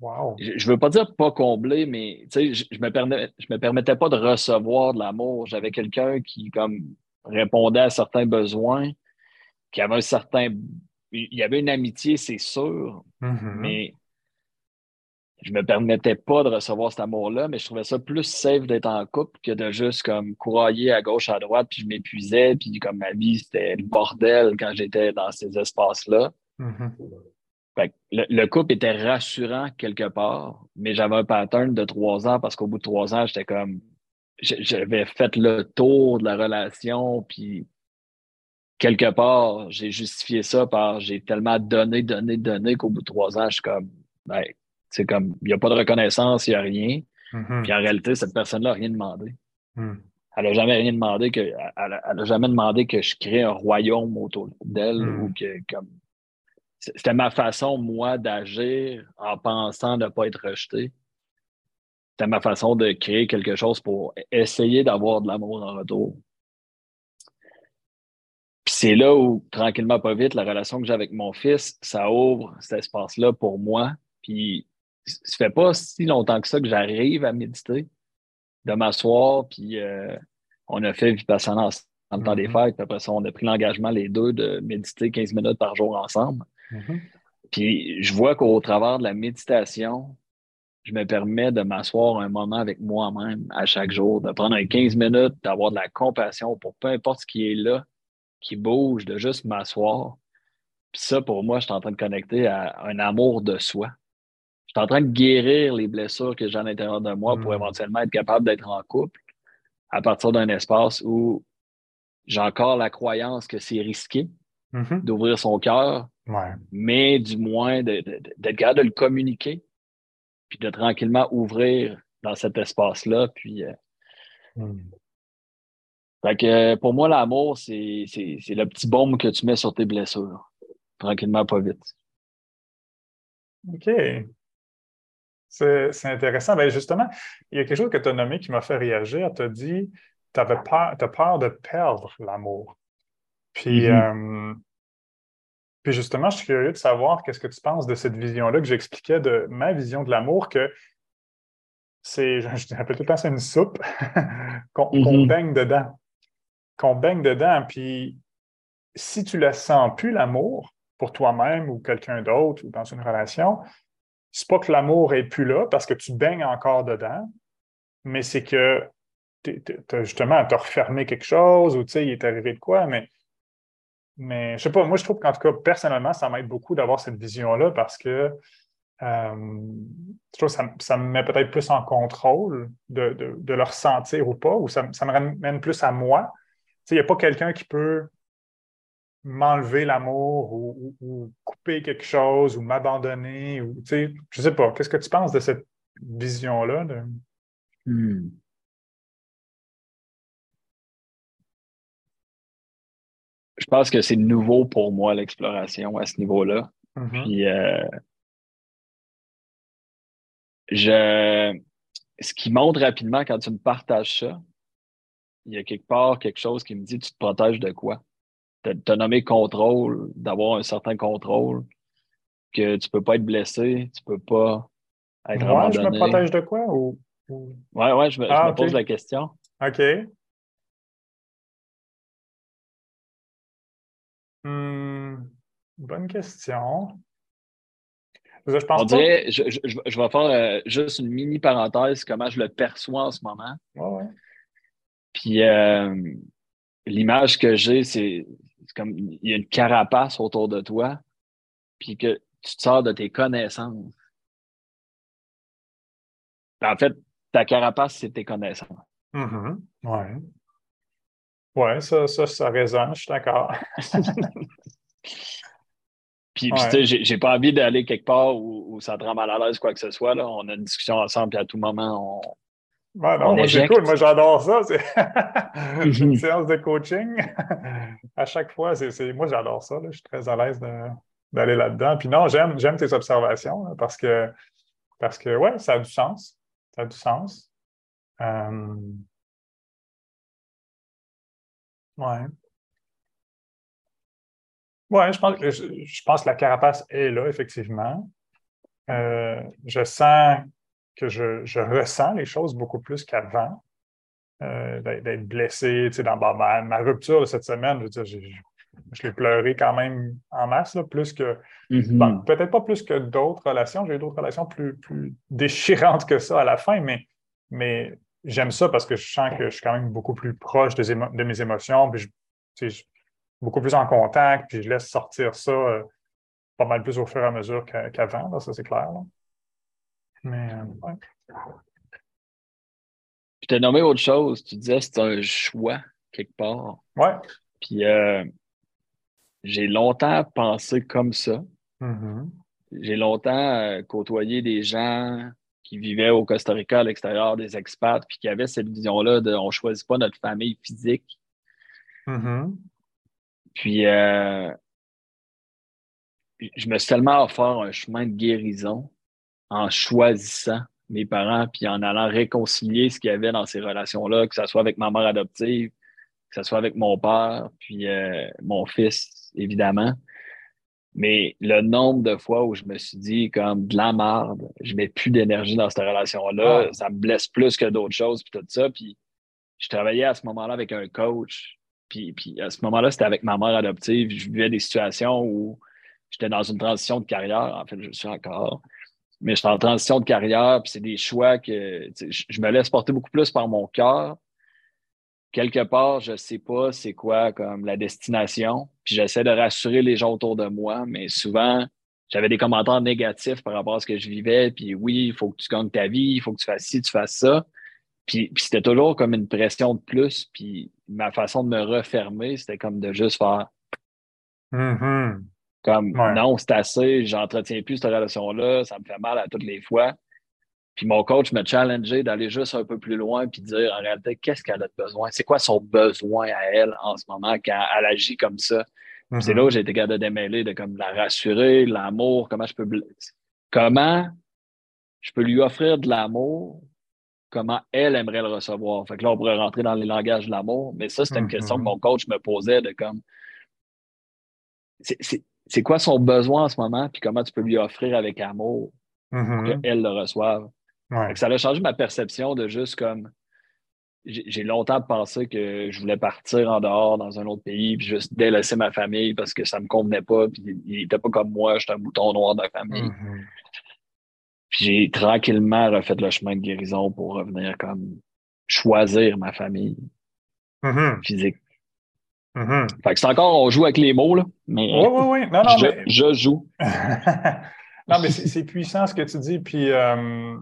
Wow. Je, je veux pas dire pas comblé, mais tu sais, je, je me permettais, je me permettais pas de recevoir de l'amour. J'avais quelqu'un qui comme répondait à certains besoins, qui avait un certain. Il y avait une amitié, c'est sûr, Mhm. mais je me permettais pas de recevoir cet amour-là, mais je trouvais ça plus safe d'être en couple que de juste comme courailler à gauche, à droite, puis je m'épuisais, puis comme ma vie, c'était le bordel quand j'étais dans ces espaces-là. Mhm. Fait que le, le couple était rassurant quelque part, mais j'avais un pattern de trois ans parce qu'au bout de trois ans, j'étais comme j'avais fait le tour de la relation, puis quelque part, j'ai justifié ça par j'ai tellement donné, donné, donné qu'au bout de trois ans, je suis comme ben, c'est comme il n'y a pas de reconnaissance, il n'y a rien. Mhm. Puis en réalité, cette personne-là n'a rien demandé. Mhm. Elle n'a jamais rien demandé que. Elle, a- elle a jamais demandé que je crée un royaume autour d'elle Mm. ou que comme. C'était ma façon, moi, d'agir en pensant ne pas être rejeté. C'était ma façon de créer quelque chose pour essayer d'avoir de l'amour en retour. Puis c'est là où, tranquillement, pas vite, la relation que j'ai avec mon fils, ça ouvre cet espace-là pour moi. Puis ça fait pas si longtemps que ça que j'arrive à méditer, de m'asseoir, puis euh, on a fait Vipassana ensemble dans le temps des Mhm. fêtes, puis après ça, on a pris l'engagement les deux de méditer 15 minutes par jour ensemble. Mhm. Puis je vois qu'au travers de la méditation, je me permets de m'asseoir un moment avec moi-même à chaque jour, de prendre un 15 minutes, d'avoir de la compassion pour peu importe ce qui est là, qui bouge, de juste m'asseoir. Puis ça, pour moi, je suis en train de connecter à un amour de soi. Je suis en train de guérir les blessures que j'ai à l'intérieur de moi pour Mm. éventuellement être capable d'être en couple à partir d'un espace où j'ai encore la croyance que c'est risqué Mhm. d'ouvrir son cœur, Ouais. mais du moins d'être capable de le communiquer, puis de tranquillement ouvrir dans cet espace-là. Puis, euh, Mhm. fait que euh, pour moi, l'amour, c'est le petit baume que tu mets sur tes blessures. Tranquillement, pas vite. OK. C'est intéressant. Ben justement, il y a quelque chose que tu as nommé qui m'a fait réagir. Tu as dit tu avais peur, as peur de perdre l'amour. Puis, euh, puis justement, je suis curieux de savoir qu'est-ce que tu penses de cette vision-là que j'expliquais de ma vision de l'amour, que c'est, je, rappelle tout le temps, c'est une soupe qu'on Mhm. baigne dedans. Qu'on baigne dedans. Puis si tu ne sens plus, l'amour, pour toi-même ou quelqu'un d'autre ou dans une relation, c'est pas que l'amour est plus là parce que tu baignes encore dedans, mais c'est que tu as justement refermé quelque chose ou tu sais, il est arrivé de quoi, mais, mais je sais pas, moi je trouve qu'en tout cas, personnellement, ça m'aide beaucoup d'avoir cette vision-là parce que euh, je trouve ça, me met peut-être plus en contrôle de, de, de le ressentir ou pas, ou ça, ça me ramène plus à moi. Il n'y a pas quelqu'un qui peut m'enlever l'amour ou, ou- ou couper quelque chose ou m'abandonner ou tu sais, je sais pas. Qu'est-ce que tu penses de cette vision-là? de- Hmm. Je pense que c'est nouveau pour moi l'exploration à ce niveau-là. Mhm. Puis euh, je ce qui monte rapidement quand tu me partages ça, il y a quelque part quelque chose qui me dit tu te protèges de quoi? Tu as nommé contrôle, d'avoir un certain contrôle, que tu peux pas être blessé, tu peux pas être Moi, je me abandonné. protège de quoi? Ou, ou- Ouais, ouais, je me, je Ah, me pose la question. OK. Hmm, bonne question. Je pense On dirait, je, je, je- je vais faire euh, juste une mini parenthèse, comment je le perçois en ce moment. Ouais, ouais. Puis euh, l'image que j'ai, c'est comme il y a une carapace autour de toi, puis que tu te sors de tes connaissances. En fait, ta carapace, c'est tes connaissances. Mhm. Ouais. Ouais, ça, ça, ça résonne, je suis d'accord. Puis, tu sais, j'ai pas envie d'aller quelque part où, ça te rend mal à l'aise, quoi que ce soit. Là. On a une discussion ensemble, puis à tout moment, Ben non, moi, c'est cool. Moi, j'adore ça. C'est une séance de coaching. à chaque fois, c'est moi, j'adore ça. Je suis très à l'aise d'aller là-dedans. Puis non, j'aime tes observations parce que, parce que, ouais, ça a du sens. Ça a du sens. Euh... Ouais. Oui, je pense, je, pense que la carapace est là, effectivement. Euh, je sens que je, ressens les choses beaucoup plus qu'avant. Euh, d'être blessé, dans ma, rupture de cette semaine, je veux dire, je l'ai pleuré quand même en masse, plus que. Mm-hmm. Peut-être pas plus que d'autres relations. J'ai eu d'autres relations plus, plus déchirantes que ça à la fin, mais, mais j'aime ça parce que je sens que je suis quand même beaucoup plus proche de, mes émotions. Puis je, beaucoup plus en contact, puis je laisse sortir ça euh, pas mal plus au fur et à mesure qu'avant, ça c'est clair. Mais euh, ouais. Je t'ai nommé autre chose. Tu disais que c'est un choix quelque part. Ouais. Puis euh, j'ai longtemps pensé comme ça. Mm-hmm. J'ai longtemps côtoyé des gens qui vivaient au Costa Rica à l'extérieur, des expats, puis qui avaient cette vision-là de on ne choisit pas notre famille physique. Mm-hmm. Puis, euh, je me suis tellement offert un chemin de guérison en choisissant mes parents, puis en allant réconcilier ce qu'il y avait dans ces relations-là, que ce soit avec ma mère adoptive, que ce soit avec mon père, puis euh, mon fils, évidemment. Mais le nombre de fois où je me suis dit, comme de la merde, je mets plus d'énergie dans cette relation-là, ça me blesse plus que d'autres choses, puis tout ça. Puis je travaillais à ce moment-là avec un coach puis, à ce moment-là, c'était avec ma mère adoptive. Je vivais des situations où j'étais dans une transition de carrière. En fait, je suis encore. Mais j'étais en transition de carrière, puis c'est des choix que je me laisse porter beaucoup plus par mon cœur. Quelque part, je ne sais pas c'est quoi comme la destination. Puis j'essaie de rassurer les gens autour de moi, mais souvent, j'avais des commentaires négatifs par rapport à ce que je vivais. Puis oui, il faut que tu gagnes ta vie, il faut que tu fasses ci, tu fasses ça. Puis, c'était toujours comme une pression de plus. Puis ma façon de me refermer, c'était comme de juste faire. Mm-hmm. Comme non, c'est assez, j'entretiens plus cette relation-là, ça me fait mal à toutes les fois. Puis mon coach m'a challengé d'aller juste un peu plus loin puis dire en réalité, qu'est-ce qu'elle a besoin? C'est quoi son besoin à elle en ce moment quand elle agit comme ça? C'est là où j'ai été capable de démêler, de comme la rassurer, l'amour, comment je peux. Comment je peux lui offrir de l'amour comment elle aimerait le recevoir? Fait que là, on pourrait rentrer dans les langages de l'amour, mais ça, c'était une question que mon coach me posait de comme c'est quoi son besoin en ce moment, puis comment tu peux lui offrir avec amour pour mm-hmm. qu'elle le reçoive. ça a changé ma perception de juste comme j'ai longtemps pensé que je voulais partir en dehors dans un autre pays, puis juste délaisser ma famille parce que ça ne me convenait pas, puis il n'était pas comme moi, j'étais un bouton noir de la famille. Mm-hmm. Puis j'ai tranquillement refait le chemin de guérison pour revenir comme choisir ma famille mm-hmm. physique. Mm-hmm. Fait que c'est encore, on joue avec les mots, là. Mais oui, oui, oui. Non, non, je, mais... je joue. non, mais c'est puissant ce que tu dis. Puis, euh,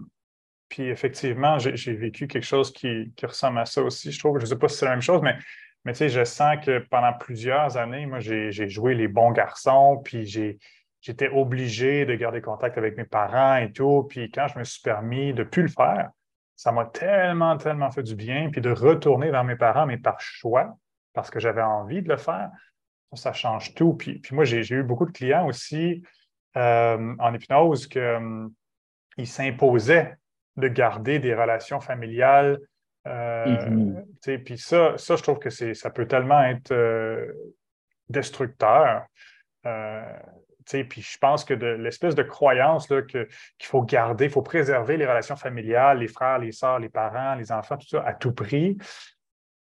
puis effectivement, j'ai vécu quelque chose qui, qui, ressemble à ça aussi, je trouve. Je ne sais pas si c'est la même chose, mais, mais tu sais, je sens que pendant plusieurs années, moi, j'ai joué les bons garçons, puis j'ai j'étais obligé de garder contact avec mes parents et tout. Puis quand je me suis permis de ne plus le faire, ça m'a tellement, tellement fait du bien. Puis de retourner vers mes parents, mais par choix, parce que j'avais envie de le faire, ça change tout. Puis, puis moi, j'ai eu beaucoup de clients aussi euh, en hypnose qu'ils euh, s'imposaient de garder des relations familiales. Euh, mm-hmm. Puis ça, ça, je trouve que ça peut tellement être destructeur. Puis je pense que l'espèce de croyance qu'il faut garder, il faut préserver les relations familiales, les frères, les sœurs, les parents, les enfants, tout ça à tout prix.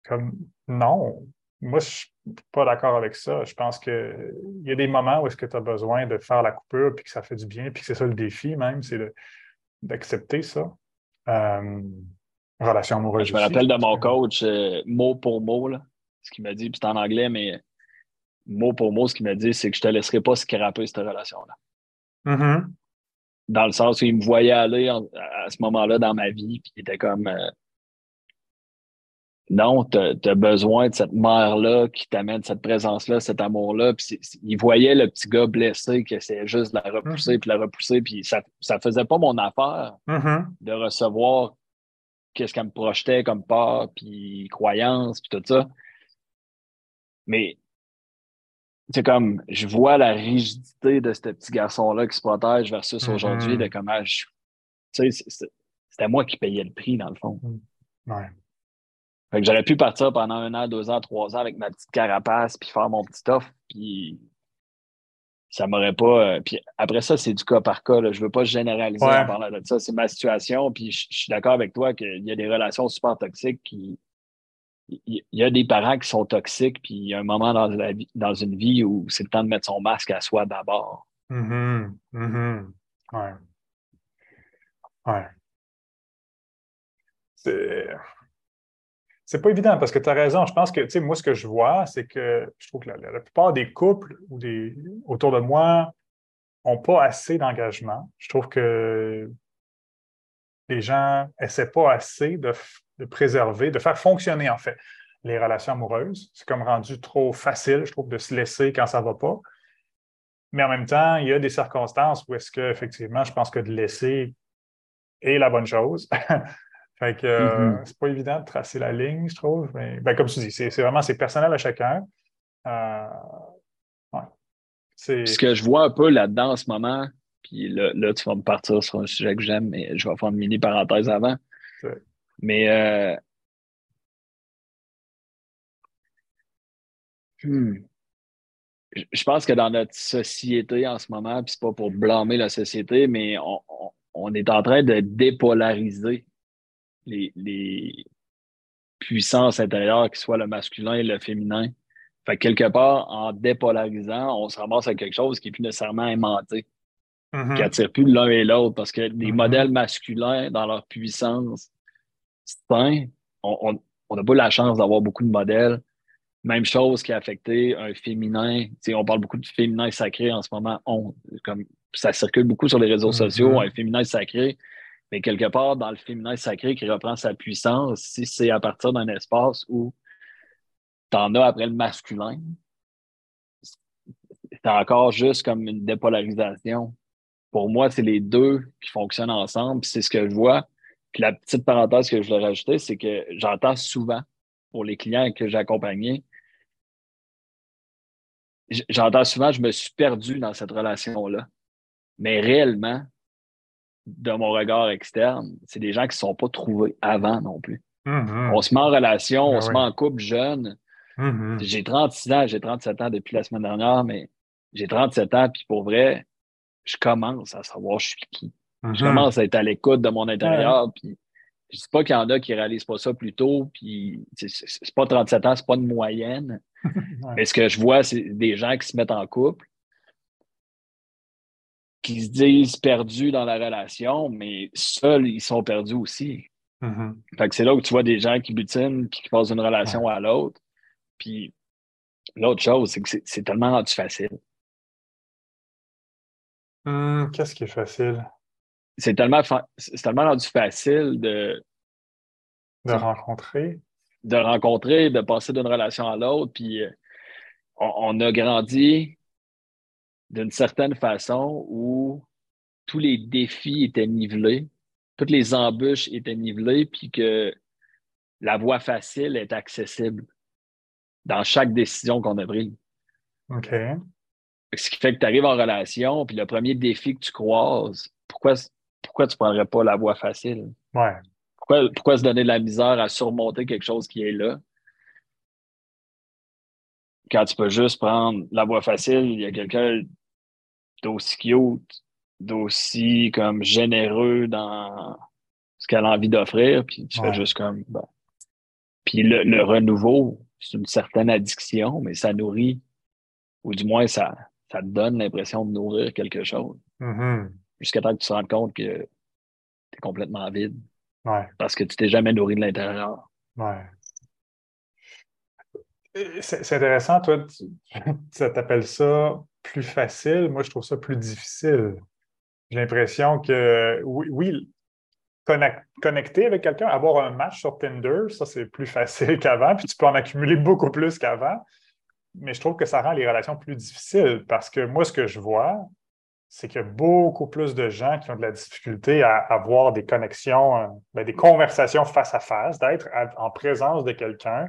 Comme non, moi, je ne suis pas d'accord avec ça. Je pense qu'il y a des moments où est-ce que tu as besoin de faire la coupure, puis que ça fait du bien, puis que c'est ça le défi même, c'est d'accepter ça. Euh, relation amoureuse. Je me rappelle de mon coach, euh, mot pour mot, ce qu'il m'a dit, puis c'est en anglais, mais mot pour mot, ce qu'il m'a dit, c'est que je ne te laisserai pas scraper cette relation-là. Mm-hmm. Dans le sens où il me voyait aller à ce moment-là dans ma vie, puis il était comme. Euh, non, tu as, besoin de cette mère-là qui t'amène cette présence-là, cet amour-là. Puis il voyait le petit gars blessé qui essayait juste de la repousser, mm-hmm. puis la repousser, puis ça ne faisait pas mon affaire mm-hmm. de recevoir qu'est-ce qu'elle me projetait comme peur, puis croyance, puis tout ça. Mais c'est comme, je vois la rigidité de ce petit garçon-là qui se protège versus mm-hmm. aujourd'hui, de comment je. Tu sais, c'était moi qui payais le prix, dans le fond. Mm. Ouais. Fait que j'aurais pu partir pendant un an, deux ans, trois ans avec ma petite carapace, puis faire mon petit offre, puis ça m'aurait pas. Euh, puis après ça, c'est du cas par cas. Là. Je veux pas généraliser en parlant de ça. C'est ma situation. Puis je, suis d'accord avec toi qu'il y a des relations super toxiques qui. Il y a des parents qui sont toxiques, puis il y a un moment dans, la vie, dans une vie où c'est le temps de mettre son masque à soi d'abord. Mm -hmm. Ouais. Ouais. C'est c'est pas évident parce que tu as raison. Je pense que, tu sais, moi, ce que je vois, c'est que je trouve que la, plupart des couples ou des, autour de moi n'ont pas assez d'engagement. Je trouve que les gens essaient pas assez de, préserver, de faire fonctionner, en fait, les relations amoureuses. C'est comme rendu trop facile, je trouve, de se laisser quand ça va pas. Mais en même temps, il y a des circonstances où est-ce qu'effectivement, je pense que de laisser est la bonne chose. Fait que euh, mm-hmm. c'est pas évident de tracer la ligne, je trouve. Mais ben, comme tu dis, c'est vraiment c'est personnel à chacun. Euh, Ce que je vois un peu là-dedans en ce moment, puis là, tu vas me partir sur un sujet que j'aime, mais je vais faire une mini parenthèse avant. Mais euh, hmm, je pense que dans notre société en ce moment, puis c'est pas pour blâmer la société, mais on est en train de dépolariser les, puissances intérieures, qui soient le masculin et le féminin. Fait quelque part, en dépolarisant, on se ramasse à quelque chose qui n'est plus nécessairement aimanté, mm-hmm. qui attire plus l'un et l'autre, parce que les mm-hmm. modèles masculins, dans leur puissance, on n'a pas la chance d'avoir beaucoup de modèles. Même chose qui a affecté un féminin. on parle beaucoup de féminin sacré en ce moment. On, comme, ça circule beaucoup sur les réseaux mm-hmm. sociaux, un féminin sacré. Mais quelque part, dans le féminin sacré qui reprend sa puissance, si c'est à partir d'un espace où tu en as après le masculin, c'est encore juste comme une dépolarisation. Pour moi, c'est les deux qui fonctionnent ensemble. C'est ce que je vois. Puis la petite parenthèse que je voulais rajouter, c'est que j'entends souvent pour les clients que j'ai accompagnés, j'entends souvent, je me suis perdu dans cette relation-là. Mais réellement, de mon regard externe, c'est des gens qui ne sont pas trouvés avant non plus. Mm-hmm. On se met en relation, on ben se met en couple jeune. Mm-hmm. J'ai 36 ans, j'ai 37 ans depuis la semaine dernière, mais j'ai 37 ans, puis pour vrai, je commence à savoir je suis qui. Je mm-hmm. commence à être à l'écoute de mon intérieur, puis je dis pas qu'il y en a qui réalisent pas ça plus tôt, puis c'est pas 37 ans, c'est pas une moyenne. Mais ce que je vois, c'est des gens qui se mettent en couple, qui se disent perdus dans la relation, mais seuls, ils sont perdus aussi. Mm-hmm. Fait que c'est là où tu vois des gens qui butinent puis qui passent d'une relation à l'autre. Puis l'autre chose, c'est que c'est tellement rendu facile. Hmm, qu'est-ce qui est facile? C'est tellement, c'est tellement rendu facile de. De rencontrer? De rencontrer, de passer d'une relation à l'autre. Puis euh, on, a grandi d'une certaine façon où tous les défis étaient nivelés, toutes les embûches étaient nivelées, puis que la voie facile est accessible dans chaque décision qu'on a prise. OK. Ce qui fait que tu arrives en relation, puis le premier défi que tu croises, pourquoi, pourquoi tu ne prendrais pas la voie facile? Ouais. Pourquoi, pourquoi se donner de la misère à surmonter quelque chose qui est là? Quand tu peux juste prendre la voie facile, il y a quelqu'un d'aussi cute, d'aussi comme généreux dans ce qu'elle a envie d'offrir, puis tu fais juste comme bon. Puis le, renouveau, c'est une certaine addiction, mais ça nourrit, ou du moins ça, ça te donne l'impression de nourrir quelque chose. Mm-hmm. Jusqu'à temps que tu te rendes compte que tu es complètement vide. Ouais. Parce que tu t'es jamais nourri de l'intérieur. Ouais. C'est intéressant, toi, tu, tu t'appelles ça plus facile. Moi, je trouve ça plus difficile. J'ai l'impression que oui, connecter avec quelqu'un, avoir un match sur Tinder, ça c'est plus facile qu'avant, puis tu peux en accumuler beaucoup plus qu'avant. Mais je trouve que ça rend les relations plus difficiles parce que moi, ce que je vois, c'est qu'il y a beaucoup plus de gens qui ont de la difficulté à avoir des connexions, euh, ben, des conversations face à face, d'être en présence de quelqu'un.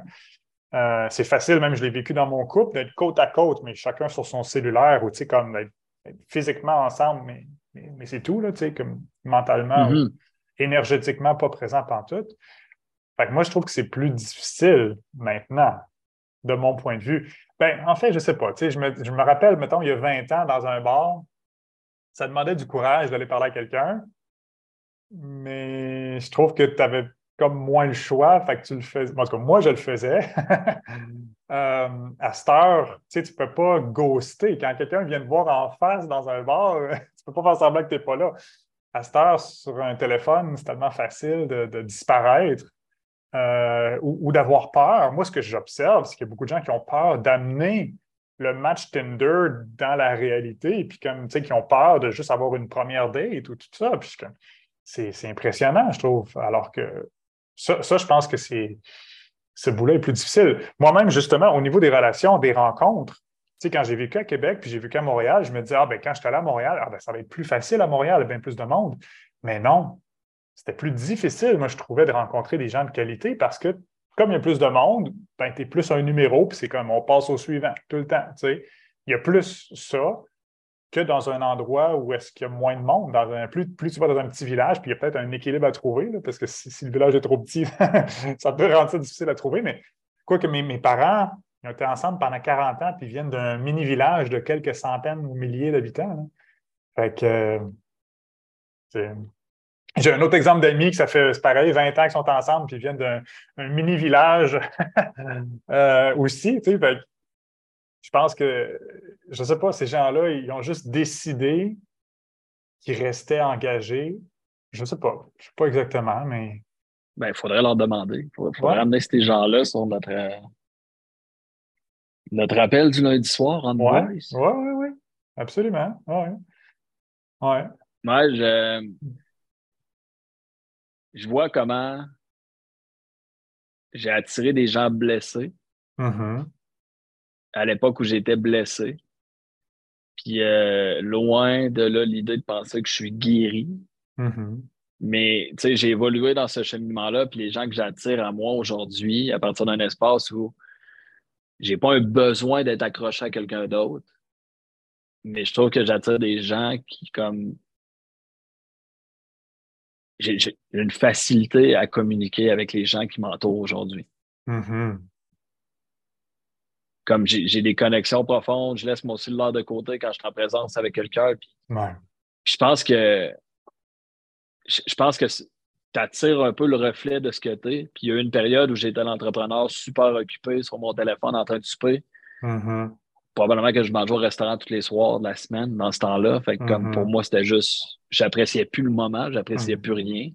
Euh, c'est facile, même je l'ai vécu dans mon couple, d'être côte à côte, mais chacun sur son cellulaire ou tu sais, comme être, physiquement ensemble, mais, mais, c'est tout, là, tu sais, comme mentalement, mm-hmm. énergétiquement pas présent en tout. Fait que moi, je trouve que c'est plus difficile maintenant, de mon point de vue. Ben, en fait, je ne sais pas. Tu sais, je, me, je me rappelle, mettons, il y a 20 ans, dans un bar, ça demandait du courage d'aller parler à quelqu'un, mais je trouve que tu avais comme moins le choix, fait que tu le faisais. En tout cas, moi, je le faisais. Euh, à cette heure, tu sais, tu peux pas ghoster. Quand quelqu'un vient te voir en face dans un bar, tu peux pas faire semblant que tu n'es pas là. À cette heure, sur un téléphone, c'est tellement facile de, disparaître euh, ou, d'avoir peur. Moi, ce que j'observe, c'est qu'il y a beaucoup de gens qui ont peur d'amener le match Tinder dans la réalité, et puis comme, tu sais, qui ont peur de juste avoir une première date ou tout ça. Puis c'est impressionnant, je trouve. Alors que ça, je pense que c'est ce boulot est plus difficile. Moi-même, justement, au niveau des relations, des rencontres, tu sais, quand j'ai vécu à Québec puis j'ai vécu à Montréal, je me disais, ah, ben, quand je suis allé à Montréal, ah, ben, ça va être plus facile à Montréal, bien plus de monde. Mais non, c'était plus difficile, moi, je trouvais, de rencontrer des gens de qualité parce que, comme il y a plus de monde, ben, tu es plus un numéro, puis c'est comme on passe au suivant tout le temps. Tu sais. Il y a plus ça que dans un endroit où est-ce qu'il y a moins de monde. Dans un, plus, plus tu vas dans un petit village, puis il y a peut-être un équilibre à trouver, parce que si, le village est trop petit, ça peut rendre ça difficile à trouver. Mais quoi que mes, parents ils ont été ensemble pendant 40 ans, puis ils viennent d'un mini-village de quelques centaines ou milliers d'habitants. Fait que j'ai un autre exemple d'amis qui ça fait pareil, 20 ans qu'ils sont ensemble, puis ils viennent d'un mini-village euh, aussi. Sais, je pense que, je ne sais pas, ces gens-là, ils ont juste décidé qu'ils restaient engagés. Je ne sais pas. Je ne sais pas exactement, mais. Ben, il faudrait leur demander. Il faudrait, ramener ces gens-là sur notre, notre appel du lundi soir en Oui, oui, oui, oui. Absolument. Oui. Ouais. Moi, je, je vois comment j'ai attiré des gens blessés. Mm-hmm à l'époque où j'étais blessé. Puis euh, loin de là l'idée de penser que je suis guéri. Mm-hmm. Mais tu sais, j'ai évolué dans ce cheminement-là, puis les gens que j'attire à moi aujourd'hui, à partir d'un espace où j'ai pas un besoin d'être accroché à quelqu'un d'autre, mais je trouve que j'attire des gens qui, comme, j'ai une facilité à communiquer avec les gens qui m'entourent aujourd'hui. Mm-hmm comme j'ai des connexions profondes, je laisse mon cellulaire de côté quand je suis en présence avec quelqu'un. Je pense que je pense que tu attires un peu le reflet de ce que tu es. Puis il y a eu une période où j'étais l'entrepreneur super occupé sur mon téléphone en train de souper. Mm-hmm. Probablement que je mangeais au restaurant tous les soirs de la semaine dans ce temps-là. Fait que comme pour mm-hmm. moi, c'était juste, j'appréciais plus le moment, j'appréciais mm-hmm. plus rien.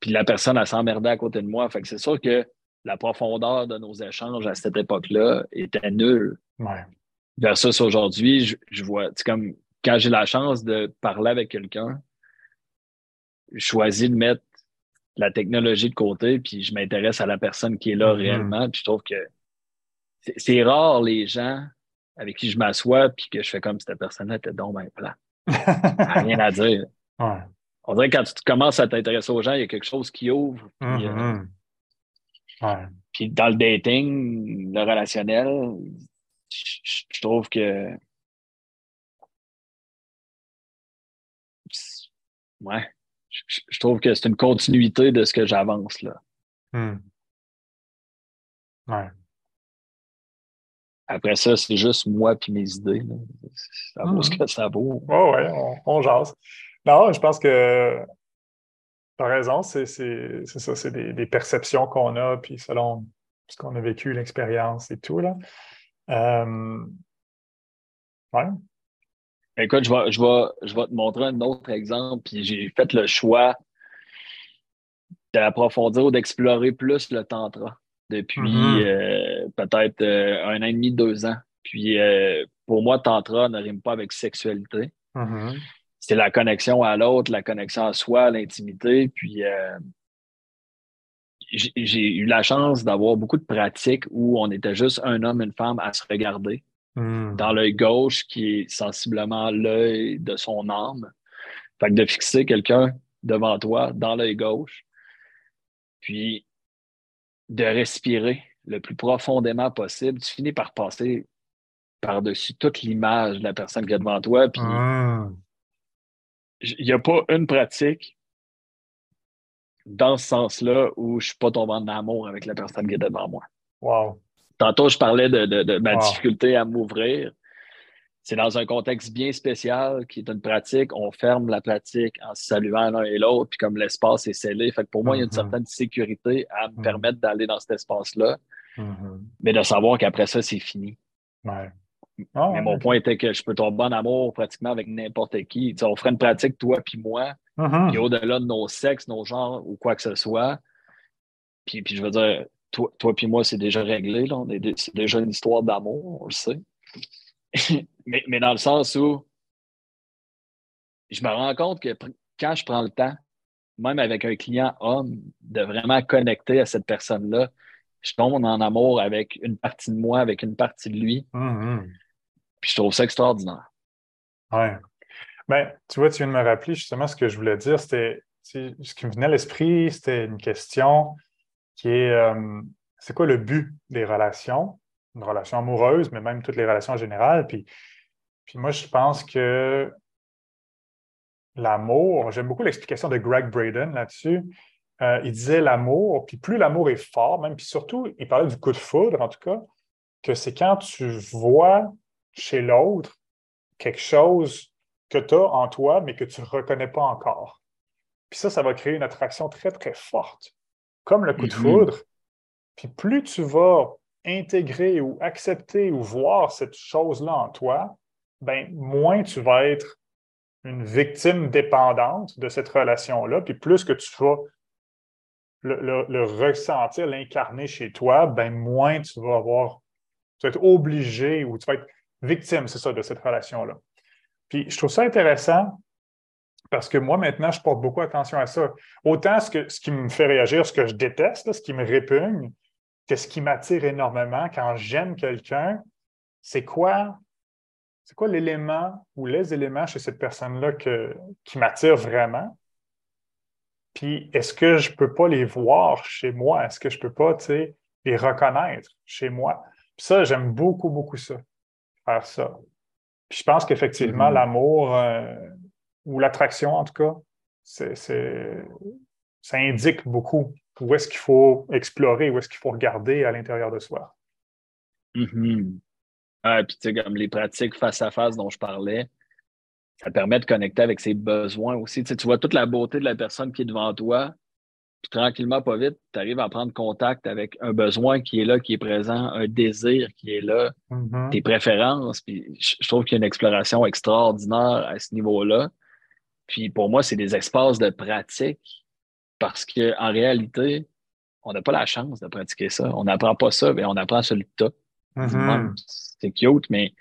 Puis la personne, elle s'emmerdait à côté de moi. Fait que c'est sûr que la profondeur de nos échanges à cette époque-là était nulle. Ouais. Versus aujourd'hui, je, vois, c'est comme quand j'ai la chance de parler avec quelqu'un, je choisis de mettre la technologie de côté, puis je m'intéresse à la personne qui est là mm-hmm. réellement. Puis je trouve que c'est rare les gens avec qui je m'assois, puis que je fais comme si cette personne-là était donc bien plat. Rien à dire. On dirait que quand tu commences à t'intéresser aux gens, il y a quelque chose qui ouvre. Puis, euh, Puis dans le dating, le relationnel, je, trouve que. Ouais. Je, trouve que c'est une continuité de ce que j'avance là. Hmm. Ouais. Après ça, c'est juste moi et mes idées. Ça vaut ce hmm. que ça vaut. Oh, ouais, on, on jase. Non, je pense que tu as raison, c'est ça, c'est des, perceptions qu'on a, puis selon ce qu'on a vécu, l'expérience et tout. Là. Euh, ouais. Écoute, je vais, je, je vais te montrer un autre exemple, puis j'ai fait le choix d'approfondir ou d'explorer plus le tantra depuis mm-hmm. euh, peut-être euh, un an et demi, deux ans. Puis pour moi, tantra ne rime pas avec sexualité. Mm-hmm. C'est la connexion à l'autre, la connexion à soi, l'intimité. Puis euh, j'ai eu la chance d'avoir beaucoup de pratiques où on était juste un homme, une femme à se regarder hmm. dans l'œil gauche qui est sensiblement l'œil de son âme. Fait que de fixer quelqu'un devant toi dans l'œil gauche, puis de respirer le plus profondément possible, tu finis par passer par-dessus toute l'image de la personne qui est devant toi. Puis ah. Il n'y a pas une pratique dans ce sens-là où je ne suis pas tombé en amour avec la personne qui est devant moi. Wow. Tantôt, je parlais de, ma difficulté à m'ouvrir. C'est dans un contexte bien spécial qui est une pratique. On ferme la pratique en se saluant l'un et l'autre, puis comme l'espace est scellé. Fait que pour moi, il y a une mm-hmm. certaine sécurité à me mm-hmm. permettre d'aller dans cet espace-là, mm-hmm. mais de savoir qu'après ça, c'est fini. Ouais. Ah, mais mon point était que je peux tomber en amour pratiquement avec n'importe qui. on ferait une pratique, toi puis moi, puis au-delà de nos sexes, nos genres ou quoi que ce soit. Puis, puis je veux dire, toi, toi puis moi, c'est déjà réglé. C'est déjà une histoire d'amour, on le sait. mais, mais dans le sens où je me rends compte que quand je prends le temps, même avec un client homme, de vraiment connecter à cette personne-là, je tombe en amour avec une partie de moi, avec une partie de lui. Mm-hmm. Puis je trouve ça extraordinaire. Oui. Ben, tu vois, tu viens de me rappeler justement ce que je voulais dire. C'était ce qui me venait à l'esprit, c'était une question qui est euh, c'est quoi le but des relations? Une relation amoureuse, mais même toutes les relations en général. Puis, puis moi, je pense que l'amour, j'aime beaucoup l'explication de Greg Braden là-dessus. Euh, il disait l'amour, puis plus l'amour est fort, même, puis surtout, il parlait du coup de foudre, en tout cas, que c'est quand tu vois chez l'autre quelque chose que tu as en toi, mais que tu ne reconnais pas encore. Puis ça, ça va créer une attraction très, très forte, comme le coup de mm-hmm. foudre. Puis plus tu vas intégrer ou accepter ou voir cette chose-là en toi, ben moins tu vas être une victime dépendante de cette relation-là, puis plus que tu vas le, ressentir, l'incarner chez toi, ben moins tu vas avoir, tu vas être obligé ou tu vas être victime, c'est ça, de cette relation-là. Puis je trouve ça intéressant parce que moi, maintenant, je porte beaucoup attention à ça. Autant ce, que, ce qui me fait réagir, ce que je déteste, ce qui me répugne, que ce qui m'attire énormément quand j'aime quelqu'un, c'est quoi, c'est quoi l'élément ou les éléments chez cette personne-là qui m'attire vraiment? Puis est-ce que je ne peux pas les voir chez moi? Est-ce que je ne peux pas les reconnaître chez moi? Puis ça, j'aime beaucoup, beaucoup ça faire ça. Puis je pense qu'effectivement, mm-hmm. l'amour euh, ou l'attraction, en tout cas, c'est, ça indique beaucoup où est-ce qu'il faut explorer, où est-ce qu'il faut regarder à l'intérieur de soi. Mm-hmm. puis tu sais, comme les pratiques face à face dont je parlais, ça permet de connecter avec ses besoins aussi. Tu, sais, tu vois toute la beauté de la personne qui est devant toi, puis tranquillement, pas vite, tu arrives à prendre contact avec un besoin qui est là, qui est présent, un désir qui est là, mm-hmm. tes préférences. Puis je trouve qu'il y a une exploration extraordinaire à ce niveau-là. Puis pour moi, c'est des espaces de pratique parce qu'en réalité, on n'a pas la chance de pratiquer ça. On n'apprend pas ça, mais on apprend sur le tas. Mm-hmm. C'est cute, mais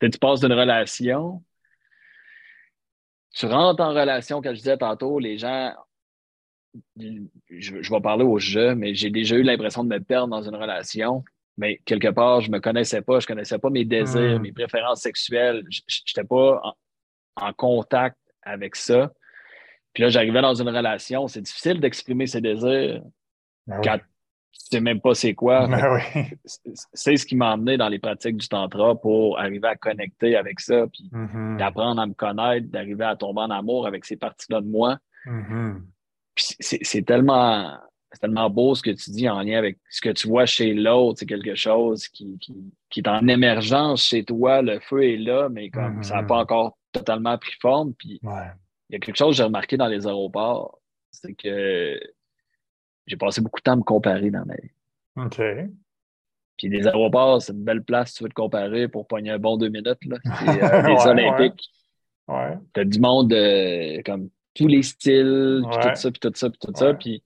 tu passes d'une relation, tu rentres en relation, comme je disais tantôt, les gens je, vais parler au jeu, mais j'ai déjà eu l'impression de me perdre dans une relation. Mais quelque part, je ne me connaissais pas, je ne connaissais pas mes désirs, hmm. mes préférences sexuelles. Je n'étais pas en, contact avec ça. Puis là, j'arrivais dans une relation. C'est difficile d'exprimer ses désirs ben quand tu ne sais même pas c'est quoi. Ben c'est ce qui m'a amené dans les pratiques du Tantra pour arriver à connecter avec ça, puis mm-hmm. d'apprendre à me connaître, d'arriver à tomber en amour avec ces parties-là de moi. Mm-hmm c'est tellement, tellement beau ce que tu dis en lien avec ce que tu vois chez l'autre. C'est quelque chose qui, est en émergence chez toi. Le feu est là, mais comme ça n'a pas mm-hmm. encore totalement pris forme. Puis il y a quelque chose que j'ai remarqué dans les aéroports, c'est que j'ai passé beaucoup de temps à me comparer dans ma vie. OK. Puis les aéroports, c'est une belle place si tu veux te comparer pour pogner un bon deux minutes. Là. Euh, les Olympiques. Ouais. T'as du monde euh, comme tous les styles, puis tout ça, puis tout ça, puis tout ça. Puis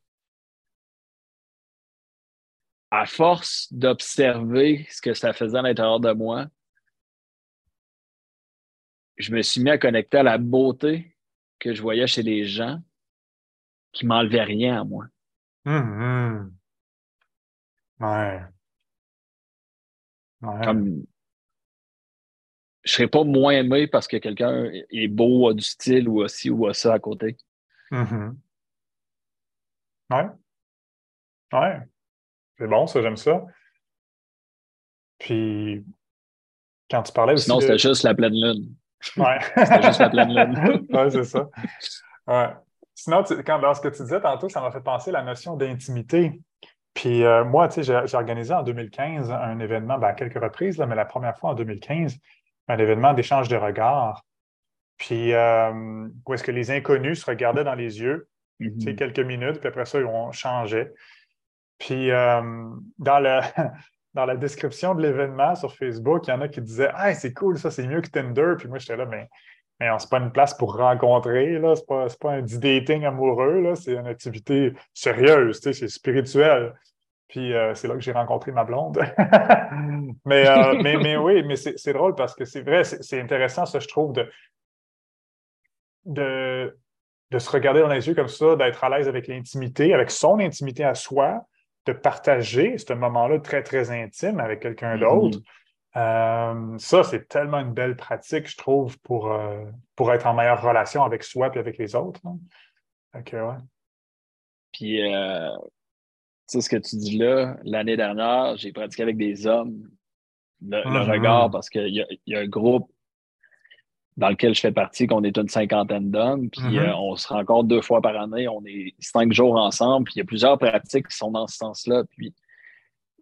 à force d'observer ce que ça faisait à l'intérieur de moi, je me suis mis à connecter à la beauté que je voyais chez les gens qui m'enlevaient rien à moi. Mhm. Ouais. Ouais. Comme, je serais pas moins aimé parce que quelqu'un est beau, a du style ou a ci ou a ça à côté. Mhm. Ouais. Ouais. C'est bon, ça, j'aime ça. Puis, quand tu parlais aussi. Sinon, de- c'était juste la pleine lune. Ouais. C'était juste la pleine lune. ouais, c'est ça. Ouais. Sinon, tu- quand, dans ce que tu disais tantôt, ça m'a fait penser à la notion d'intimité. Puis euh, moi, tu sais, j'ai j'ai organisé en 2015 un événement, ben, à quelques reprises, là, mais la première fois en 2015, un événement d'échange de regards. Puis euh, où est-ce que les inconnus se regardaient dans les yeux, tu sais, Mhm. quelques minutes, puis après ça, on changeait. Puis euh, dans, le, dans la description de l'événement sur Facebook, il y en a qui disaient Ah, c'est cool, ça, c'est mieux que Tinder. Puis moi, j'étais là, mais, mais on- c'est pas une place pour rencontrer, là. C'est pas, pas un dating amoureux, là. C'est une activité sérieuse, tu sais, c'est spirituel. Puis euh, c'est là que j'ai rencontré ma blonde. mais, euh, mais, mais oui, mais c'est drôle parce que c'est vrai, c'est intéressant, ça, je trouve, de, de, de se regarder dans les yeux comme ça, d'être à l'aise avec l'intimité, avec son intimité à soi, de partager ce moment-là très, très intime avec quelqu'un Mhm. d'autre. Euh, ça, c'est tellement une belle pratique, je trouve, pour, pour être en meilleure relation avec soi et avec les autres. hein. Ouais. Puis, sais, ce que tu dis là, l'année dernière, j'ai pratiqué avec des hommes le, le Mhm. regard parce qu'il y y a un groupe dans lequel je fais partie, qu'on est une cinquantaine d'hommes, puis Mhm. euh, on se rencontre deux fois par année, on est cinq jours ensemble, puis il y a plusieurs pratiques qui sont dans ce sens-là. Puis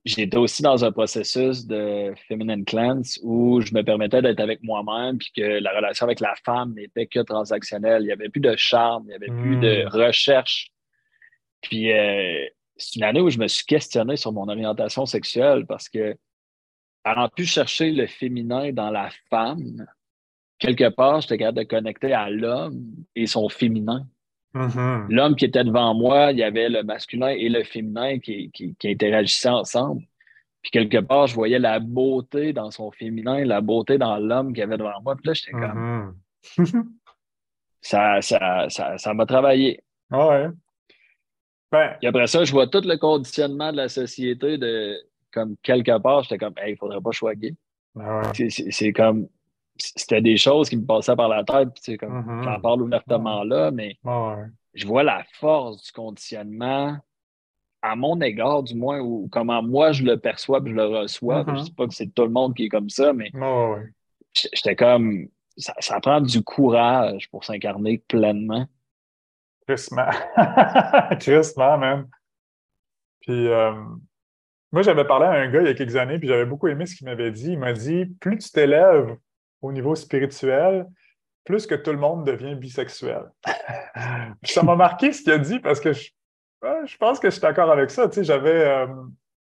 j'étais aussi dans un processus de feminine cleanse où je me permettais d'être avec moi-même, puis que la relation avec la femme n'était que transactionnelle. Il n'y avait plus de charme, il n'y avait plus de recherche. Puis euh, c'est une année où je me suis questionné sur mon orientation sexuelle parce que, ayant pu chercher le féminin dans la femme, quelque part, j'étais capable de connecter à l'homme et son féminin. Mhm. L'homme qui était devant moi, il y avait le masculin et le féminin qui, qui, qui interagissaient ensemble. Puis quelque part, je voyais la beauté dans son féminin, la beauté dans l'homme qui avait devant moi. Puis là, j'étais comme, Mhm. ça, ça, ça, ça m'a travaillé. ouais. Puis après ça, je vois tout le conditionnement de la société de comme quelque part, j'étais comme Hey, il faudrait pas choisir. ben ouais. C'est- comme c'était des choses qui me passaient par la tête, puis c'est comme Mhm. j'en parle ouvertement là, mais Ouais. je vois la force du conditionnement à mon égard, du moins, ou comment moi je le perçois puis je le reçois. Je sais pas que c'est tout le monde qui est comme ça, mais j'étais comme ça, ça prend du courage pour s'incarner pleinement. Crissement. Crissement, man. Puis, euh, moi, j'avais parlé à un gars il y a quelques années, puis j'avais beaucoup aimé ce qu'il m'avait dit. Il m'a dit plus tu t'élèves au niveau spirituel, plus que tout le monde devient bisexuel. Puis ça m'a marqué ce qu'il a dit parce que je pense que je suis d'accord avec ça. Tu sais, j'avais, euh,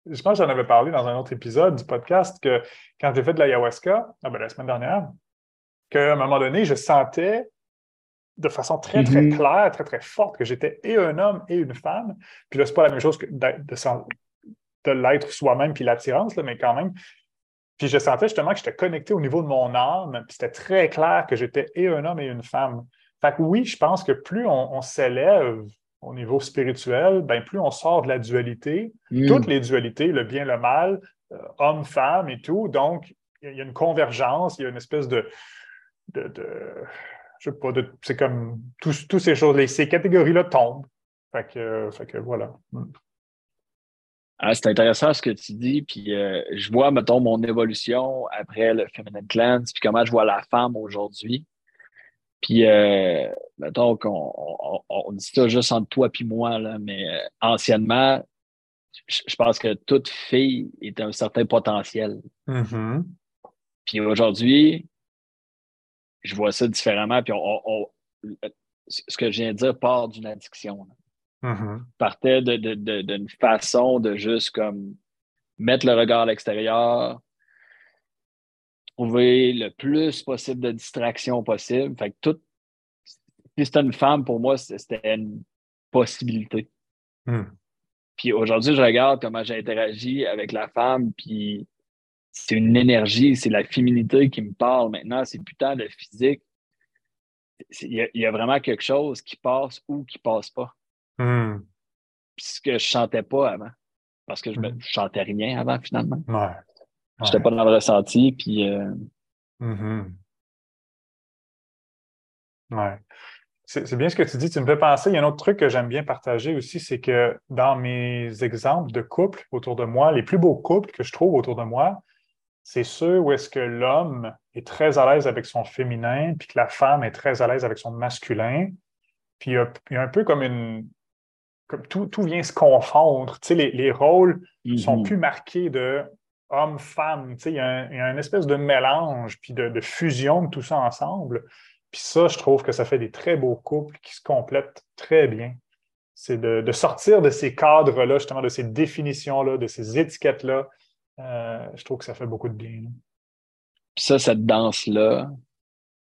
je pense que j'en avais parlé dans un autre épisode du podcast que quand j'ai fait de l'ayahuasca, ah ben, la semaine dernière, qu'à un moment donné, je sentais de façon très, très Mhm. claire, très, très forte que j'étais et un homme et une femme. Puis là, c'est pas la même chose que de, l'être soi-même puis l'attirance, mais quand même. Puis je sentais justement que j'étais connecté au niveau de mon âme, puis c'était très clair que j'étais et un homme et une femme. Fait que oui, je pense que plus on, on s'élève au niveau spirituel, ben plus on sort de la dualité, Mm. toutes les dualités, le bien, le mal, euh, homme, femme et tout. Donc, il y a une convergence, il y a une espèce de. de, de- je sais pas, c'est comme tous, tous ces choses, les- ces catégories-là tombent. Fait que, fait que voilà. Mm. Ah, c'est intéressant ce que tu dis, puis euh, je vois, mettons, mon évolution après le Feminine Cleanse, puis comment je vois la femme aujourd'hui. Puis, euh, mettons qu'on on, dit ça juste entre toi et moi, là, mais euh, anciennement, je, pense que toute fille est un certain potentiel. Mhm. Puis aujourd'hui, je vois ça différemment, puis on, on- ce que je viens de dire part d'une addiction. là Mhm. partait de- de- de- d'une façon de juste comme mettre le regard à l'extérieur, trouver le plus possible de distractions possible. Fait que tout, si c'était une femme, pour moi, c'était une possibilité. Mm. Puis aujourd'hui, je regarde comment j'ai interagi avec la femme, puis c'est une énergie, c'est la féminité qui me parle maintenant, c'est plus tant le physique. il y, a vraiment quelque chose qui passe ou qui passe pas. Hmm. Ce que je chantais pas avant. Parce que je ne hmm. chantais rien avant, finalement. Ouais. Je n'étais pas dans le ressenti, puis. Euh. Ouais. C'est bien ce que tu dis. Tu me fais penser, il y a un autre truc que j'aime bien partager aussi, c'est que dans mes exemples de couples autour de moi, les plus beaux couples que je trouve autour de moi, c'est ceux où est-ce que l'homme est très à l'aise avec son féminin, puis que la femme est très à l'aise avec son masculin. Puis il y a, un peu comme une. Comme tout, vient se confondre. Tu sais, les, rôles ne sont mm-hmm. plus marqués de homme-femme. Tu sais, il y, a une espèce de mélange, puis de, fusion de tout ça ensemble. Puis ça, je trouve que ça fait des très beaux couples qui se complètent très bien. C'est de, de, sortir de ces cadres-là, justement, de ces définitions-là, de ces étiquettes-là, euh, je trouve que ça fait beaucoup de bien. Puis ça, cette danse-là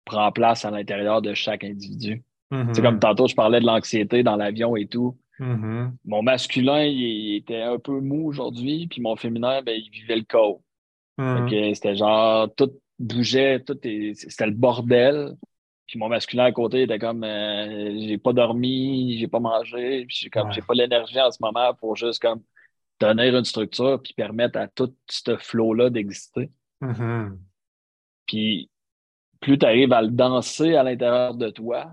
prend place à l'intérieur de chaque individu. C'est mm-hmm. comme tantôt, je parlais de l'anxiété dans l'avion et tout. Mm-hmm. Mon masculin, il, était un peu mou aujourd'hui, puis mon féminin, ben, il vivait le chaos. Mm-hmm. C'était genre, tout bougeait, tout c'était le bordel. Puis mon masculin à côté était comme euh, j'ai pas dormi, j'ai pas mangé, puis j'ai comme j'ai pas l'énergie en ce moment pour juste comme donner une structure puis permettre à tout ce flow-là d'exister. Mm-hmm. Puis plus tu arrives à le danser à l'intérieur de toi,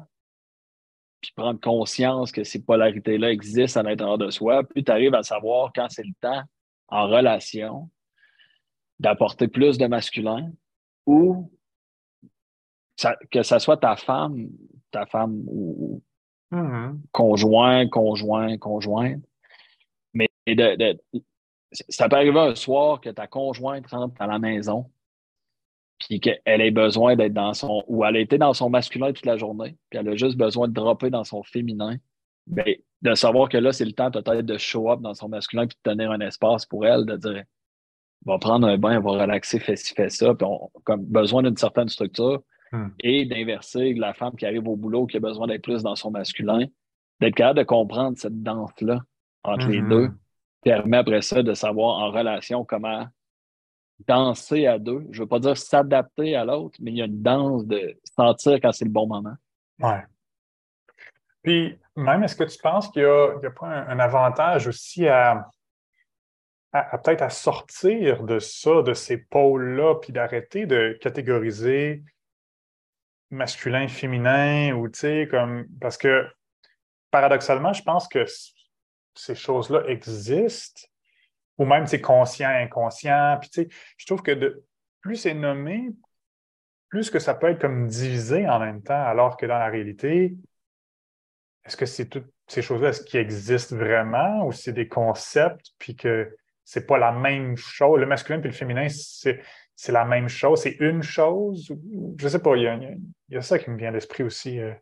puis prendre conscience que ces polarités-là existent à l'intérieur de soi, plus tu arrives à savoir quand c'est le temps en relation d'apporter plus de masculin ou que ce soit ta femme, ta femme ou mm-hmm. conjoint, conjoint, conjointe, ça peut arriver un soir que ta conjointe rentre à la maison, puis qu'elle ait besoin d'être dans son. ou elle a été dans son masculin toute la journée, puis elle a juste besoin de dropper dans son féminin. Bien, de savoir que là, c'est le temps peut-être de show up dans son masculin puis de tenir un espace pour elle, de dire va prendre un bain, va relaxer, fait ci, fait ça, puis on a comme besoin d'une certaine structure. Hmm. Et d'inverser la femme qui arrive au boulot qui a besoin d'être plus dans son masculin, d'être capable de comprendre cette danse-là entre les mm-hmm. deux, permet après ça de savoir en relation comment danser à deux. Je ne veux pas dire s'adapter à l'autre, mais il y a une danse de sentir quand c'est le bon moment. Oui. Puis, même, est-ce que tu penses qu'il n'y a, pas un, avantage aussi à, peut-être à sortir de ça, de ces pôles-là, puis d'arrêter de catégoriser masculin, féminin, ou tu sais, comme. Parce que paradoxalement, je pense que ces choses-là existent, ou même c'est conscient, inconscient. Puis, je trouve que plus c'est nommé, plus que ça peut être comme divisé en même temps, alors que dans la réalité, est-ce que c'est toutes ces choses-là, est-ce qu'ils existent vraiment ou c'est des concepts, puis que c'est pas la même chose? Le masculin et le féminin, c'est, la même chose, c'est une chose? Je sais pas, il y a, ça qui me vient à l'esprit aussi. Euh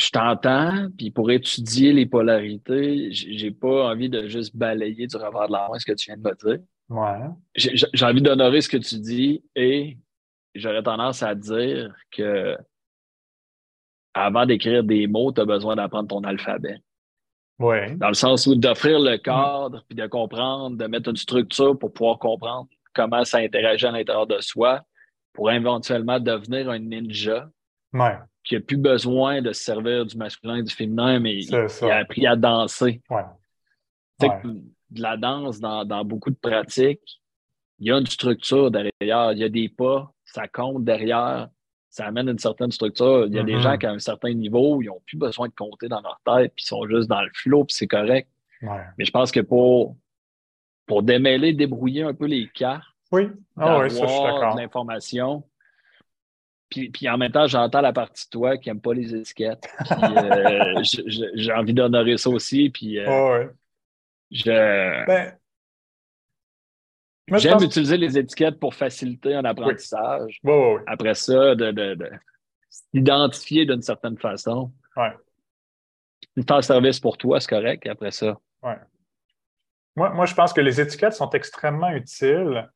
je t'entends, puis pour étudier les polarités, j'ai pas envie de juste balayer du revers de la main ce que tu viens de me dire. Ouais. J'ai envie d'honorer ce que tu dis et j'aurais tendance à dire que avant d'écrire des mots, tu as besoin d'apprendre ton alphabet. Ouais. Dans le sens où d'offrir le cadre, puis de comprendre, de mettre une structure pour pouvoir comprendre comment ça interagit à l'intérieur de soi pour éventuellement devenir un ninja. Ouais qui n'a plus besoin de se servir du masculin et du féminin, mais il, a appris à danser. De la danse, dans, beaucoup de pratiques, il y a une structure derrière, il y a des pas, ça compte derrière, ça amène une certaine structure. Il y a des mm-hmm. gens qui, à un certain niveau, ils n'ont plus besoin de compter dans leur tête, puis ils sont juste dans le flot, puis c'est correct. Mais je pense que pour, pour démêler, débrouiller un peu les cartes, oui. Ah oui, ça, l'information, puis, en même temps, j'entends la partie de toi qui n'aime pas les étiquettes. Euh, j'ai envie d'honorer ça aussi. Puis, euh, je. Ben, j'aime utiliser les étiquettes pour faciliter un apprentissage. Après ça, de, s'identifier d'une certaine façon. Ouais. Faire service pour toi, c'est correct après ça. Ouais. Moi, moi, je pense que les étiquettes sont extrêmement utiles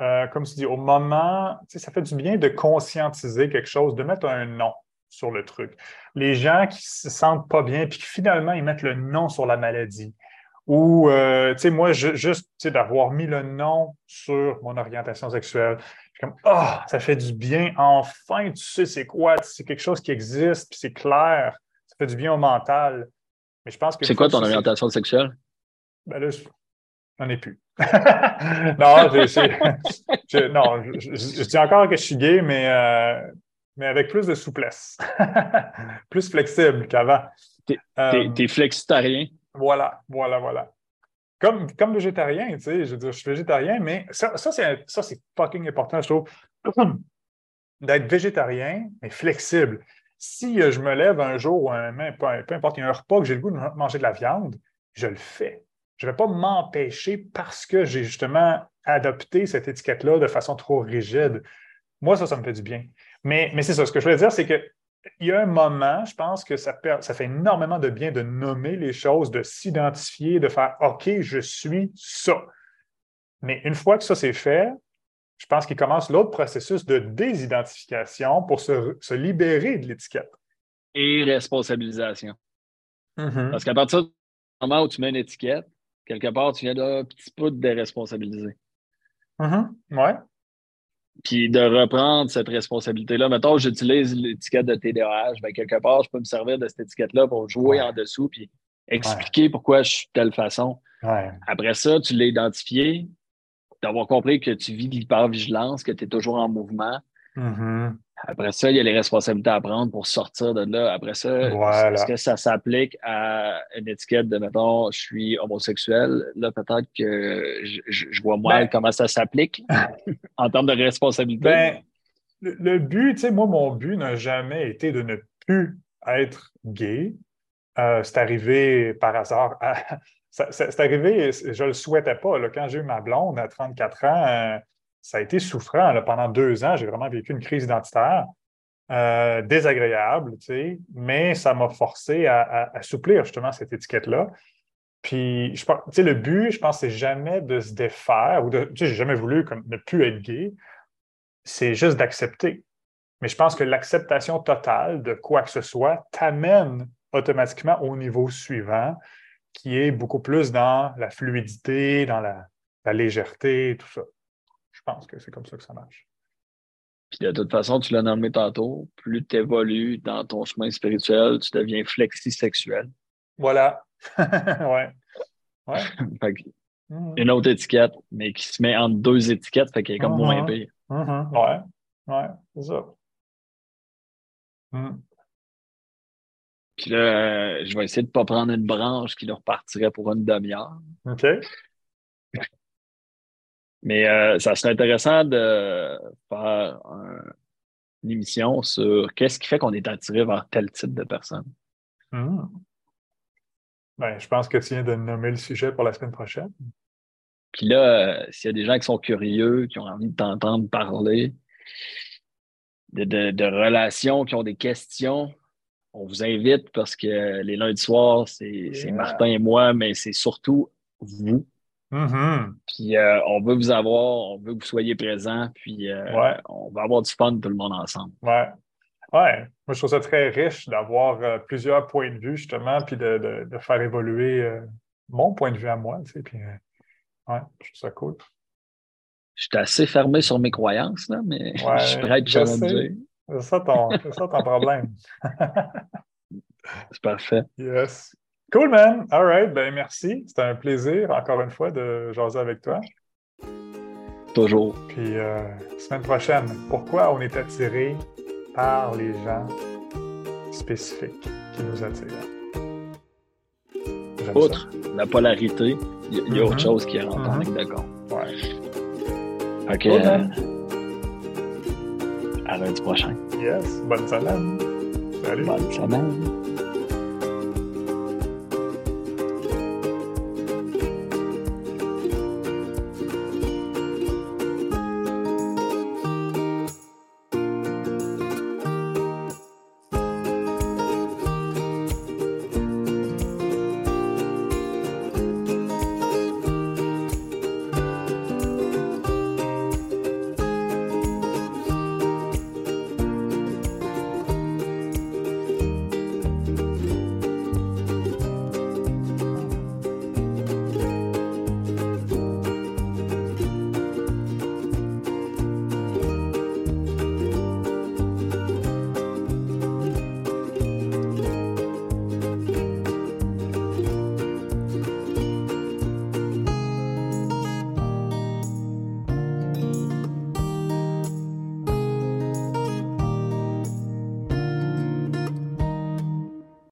euh, comme tu dis, au moment, ça fait du bien de conscientiser quelque chose, de mettre un nom sur le truc. Les gens qui se sentent pas bien, puis finalement, ils mettent le nom sur la maladie. Ou, euh, tu sais, moi, juste d'avoir mis le nom sur mon orientation sexuelle, comme, ah, ça fait du bien. Enfin, tu sais c'est quoi, c'est quelque chose qui existe, puis c'est clair. Ça fait du bien au mental. Mais je pense que. C'est quoi ton orientation sexuelle? Ben là, je n'en ai plus. Non, je, non je, dis encore que je suis gay, mais, euh, mais avec plus de souplesse. plus flexible qu'avant. T'es euh, flexitarien? Voilà, voilà, voilà. Comme, comme végétarien, tu sais, je veux dire, je suis végétarien, mais ça, ça c'est fucking important, je trouve, d'être végétarien, mais flexible. Si euh, je me lève un jour ou un peu, peu importe, il y a un repas que j'ai le goût de manger de la viande, je le fais. Je ne vais pas m'empêcher parce que j'ai justement adopté cette étiquette-là de façon trop rigide. Moi, ça, ça me fait du bien. Mais, mais c'est ça, ce que je voulais dire, c'est qu'il y a un moment, je pense que ça, ça fait énormément de bien de nommer les choses, de s'identifier, de faire OK, je suis ça. Mais une fois que ça c'est fait, je pense qu'il commence l'autre processus de désidentification pour se, libérer de l'étiquette. Et responsabilisation. Mm-hmm. Parce qu'à partir du moment où tu mets une étiquette, quelque part, tu viens d'un petit peu de déresponsabiliser. Mm-hmm. Ouais. Puis de reprendre cette responsabilité-là. Mettons, j'utilise l'étiquette de TDAH, bien, quelque part, je peux me servir de cette étiquette-là pour jouer en dessous puis expliquer pourquoi je suis de telle façon. Après ça, tu l'as identifié, d'avoir compris que tu vis l'hypervigilance, que tu es toujours en mouvement. Mm-hmm. Après ça, il y a les responsabilités à prendre pour sortir de là. Après ça, est-ce que ça s'applique à une étiquette de, mettons, je suis homosexuel? Là, peut-être que je, vois mal ben comment ça s'applique en termes de responsabilité. Ben, le, but, tu sais, moi, mon but n'a jamais été de ne plus être gay. Euh, c'est arrivé par hasard. c'est arrivé, je ne le souhaitais pas. Là, quand j'ai eu ma blonde à 34 ans, euh, ça a été souffrant. pendant deux ans, j'ai vraiment vécu une crise identitaire. Euh, désagréable, tu sais, mais ça m'a forcé à, assouplir justement cette étiquette-là. Puis, tu sais, le but, je pense, c'est jamais de se défaire ou de, tu sais, j'ai jamais voulu comme, ne plus être gay. C'est juste d'accepter. Mais je pense que l'acceptation totale de quoi que ce soit t'amène automatiquement au niveau suivant, qui est beaucoup plus dans la fluidité, dans la légèreté, tout ça. Je pense que c'est comme ça que ça marche. Puis de toute façon, tu l'as nommé tantôt, plus tu évolues dans ton chemin spirituel, tu deviens flexi-sexuel. Voilà. ouais. ouais. Mm-hmm. Une autre étiquette, mais qui se met entre deux étiquettes, fait qu'elle est comme moins mm-hmm. pire. Mm-hmm. Ouais. Ouais, c'est ça. Mm. Puis là, je vais essayer de ne pas prendre une branche qui leur partirait pour une demi-heure. OK. Mais euh, ça serait intéressant de faire une émission sur qu'est-ce qui fait qu'on est attiré vers tel type de personne. Hmm. Ben, je pense que tu viens de nommer le sujet pour la semaine prochaine. Puis là, euh, s'il y a des gens qui sont curieux, qui ont envie de t'entendre parler, de, relations, qui ont des questions, on vous invite parce que les lundis soirs, c'est Martin et moi, mais c'est surtout vous Mm-hmm. Puis euh, on veut vous avoir, on veut que vous soyez présents, puis euh, on va avoir du fun tout le monde ensemble. Ouais. Ouais. Moi, je trouve ça très riche d'avoir euh, plusieurs points de vue, justement, puis de, faire évoluer mon point de vue à moi. Tu sais, puis, ouais, je trouve ça cool. Je suis assez fermé sur mes croyances, là, mais je suis prêt à te challenger. C'est ça ton, ça ton problème. C'est parfait. Yes. Cool, man. All right. Ben, merci. C'était un plaisir, encore une fois, de jaser avec toi. Toujours. Puis, euh, semaine prochaine, pourquoi on est attiré par les gens spécifiques qui nous attirent? Outre la polarité, il y, a, autre mm-hmm. chose qui rentre en ligne d'accord. Ouais. OK. Euh, à lundi prochain. Yes. Bonne semaine. Salut. Bonne semaine.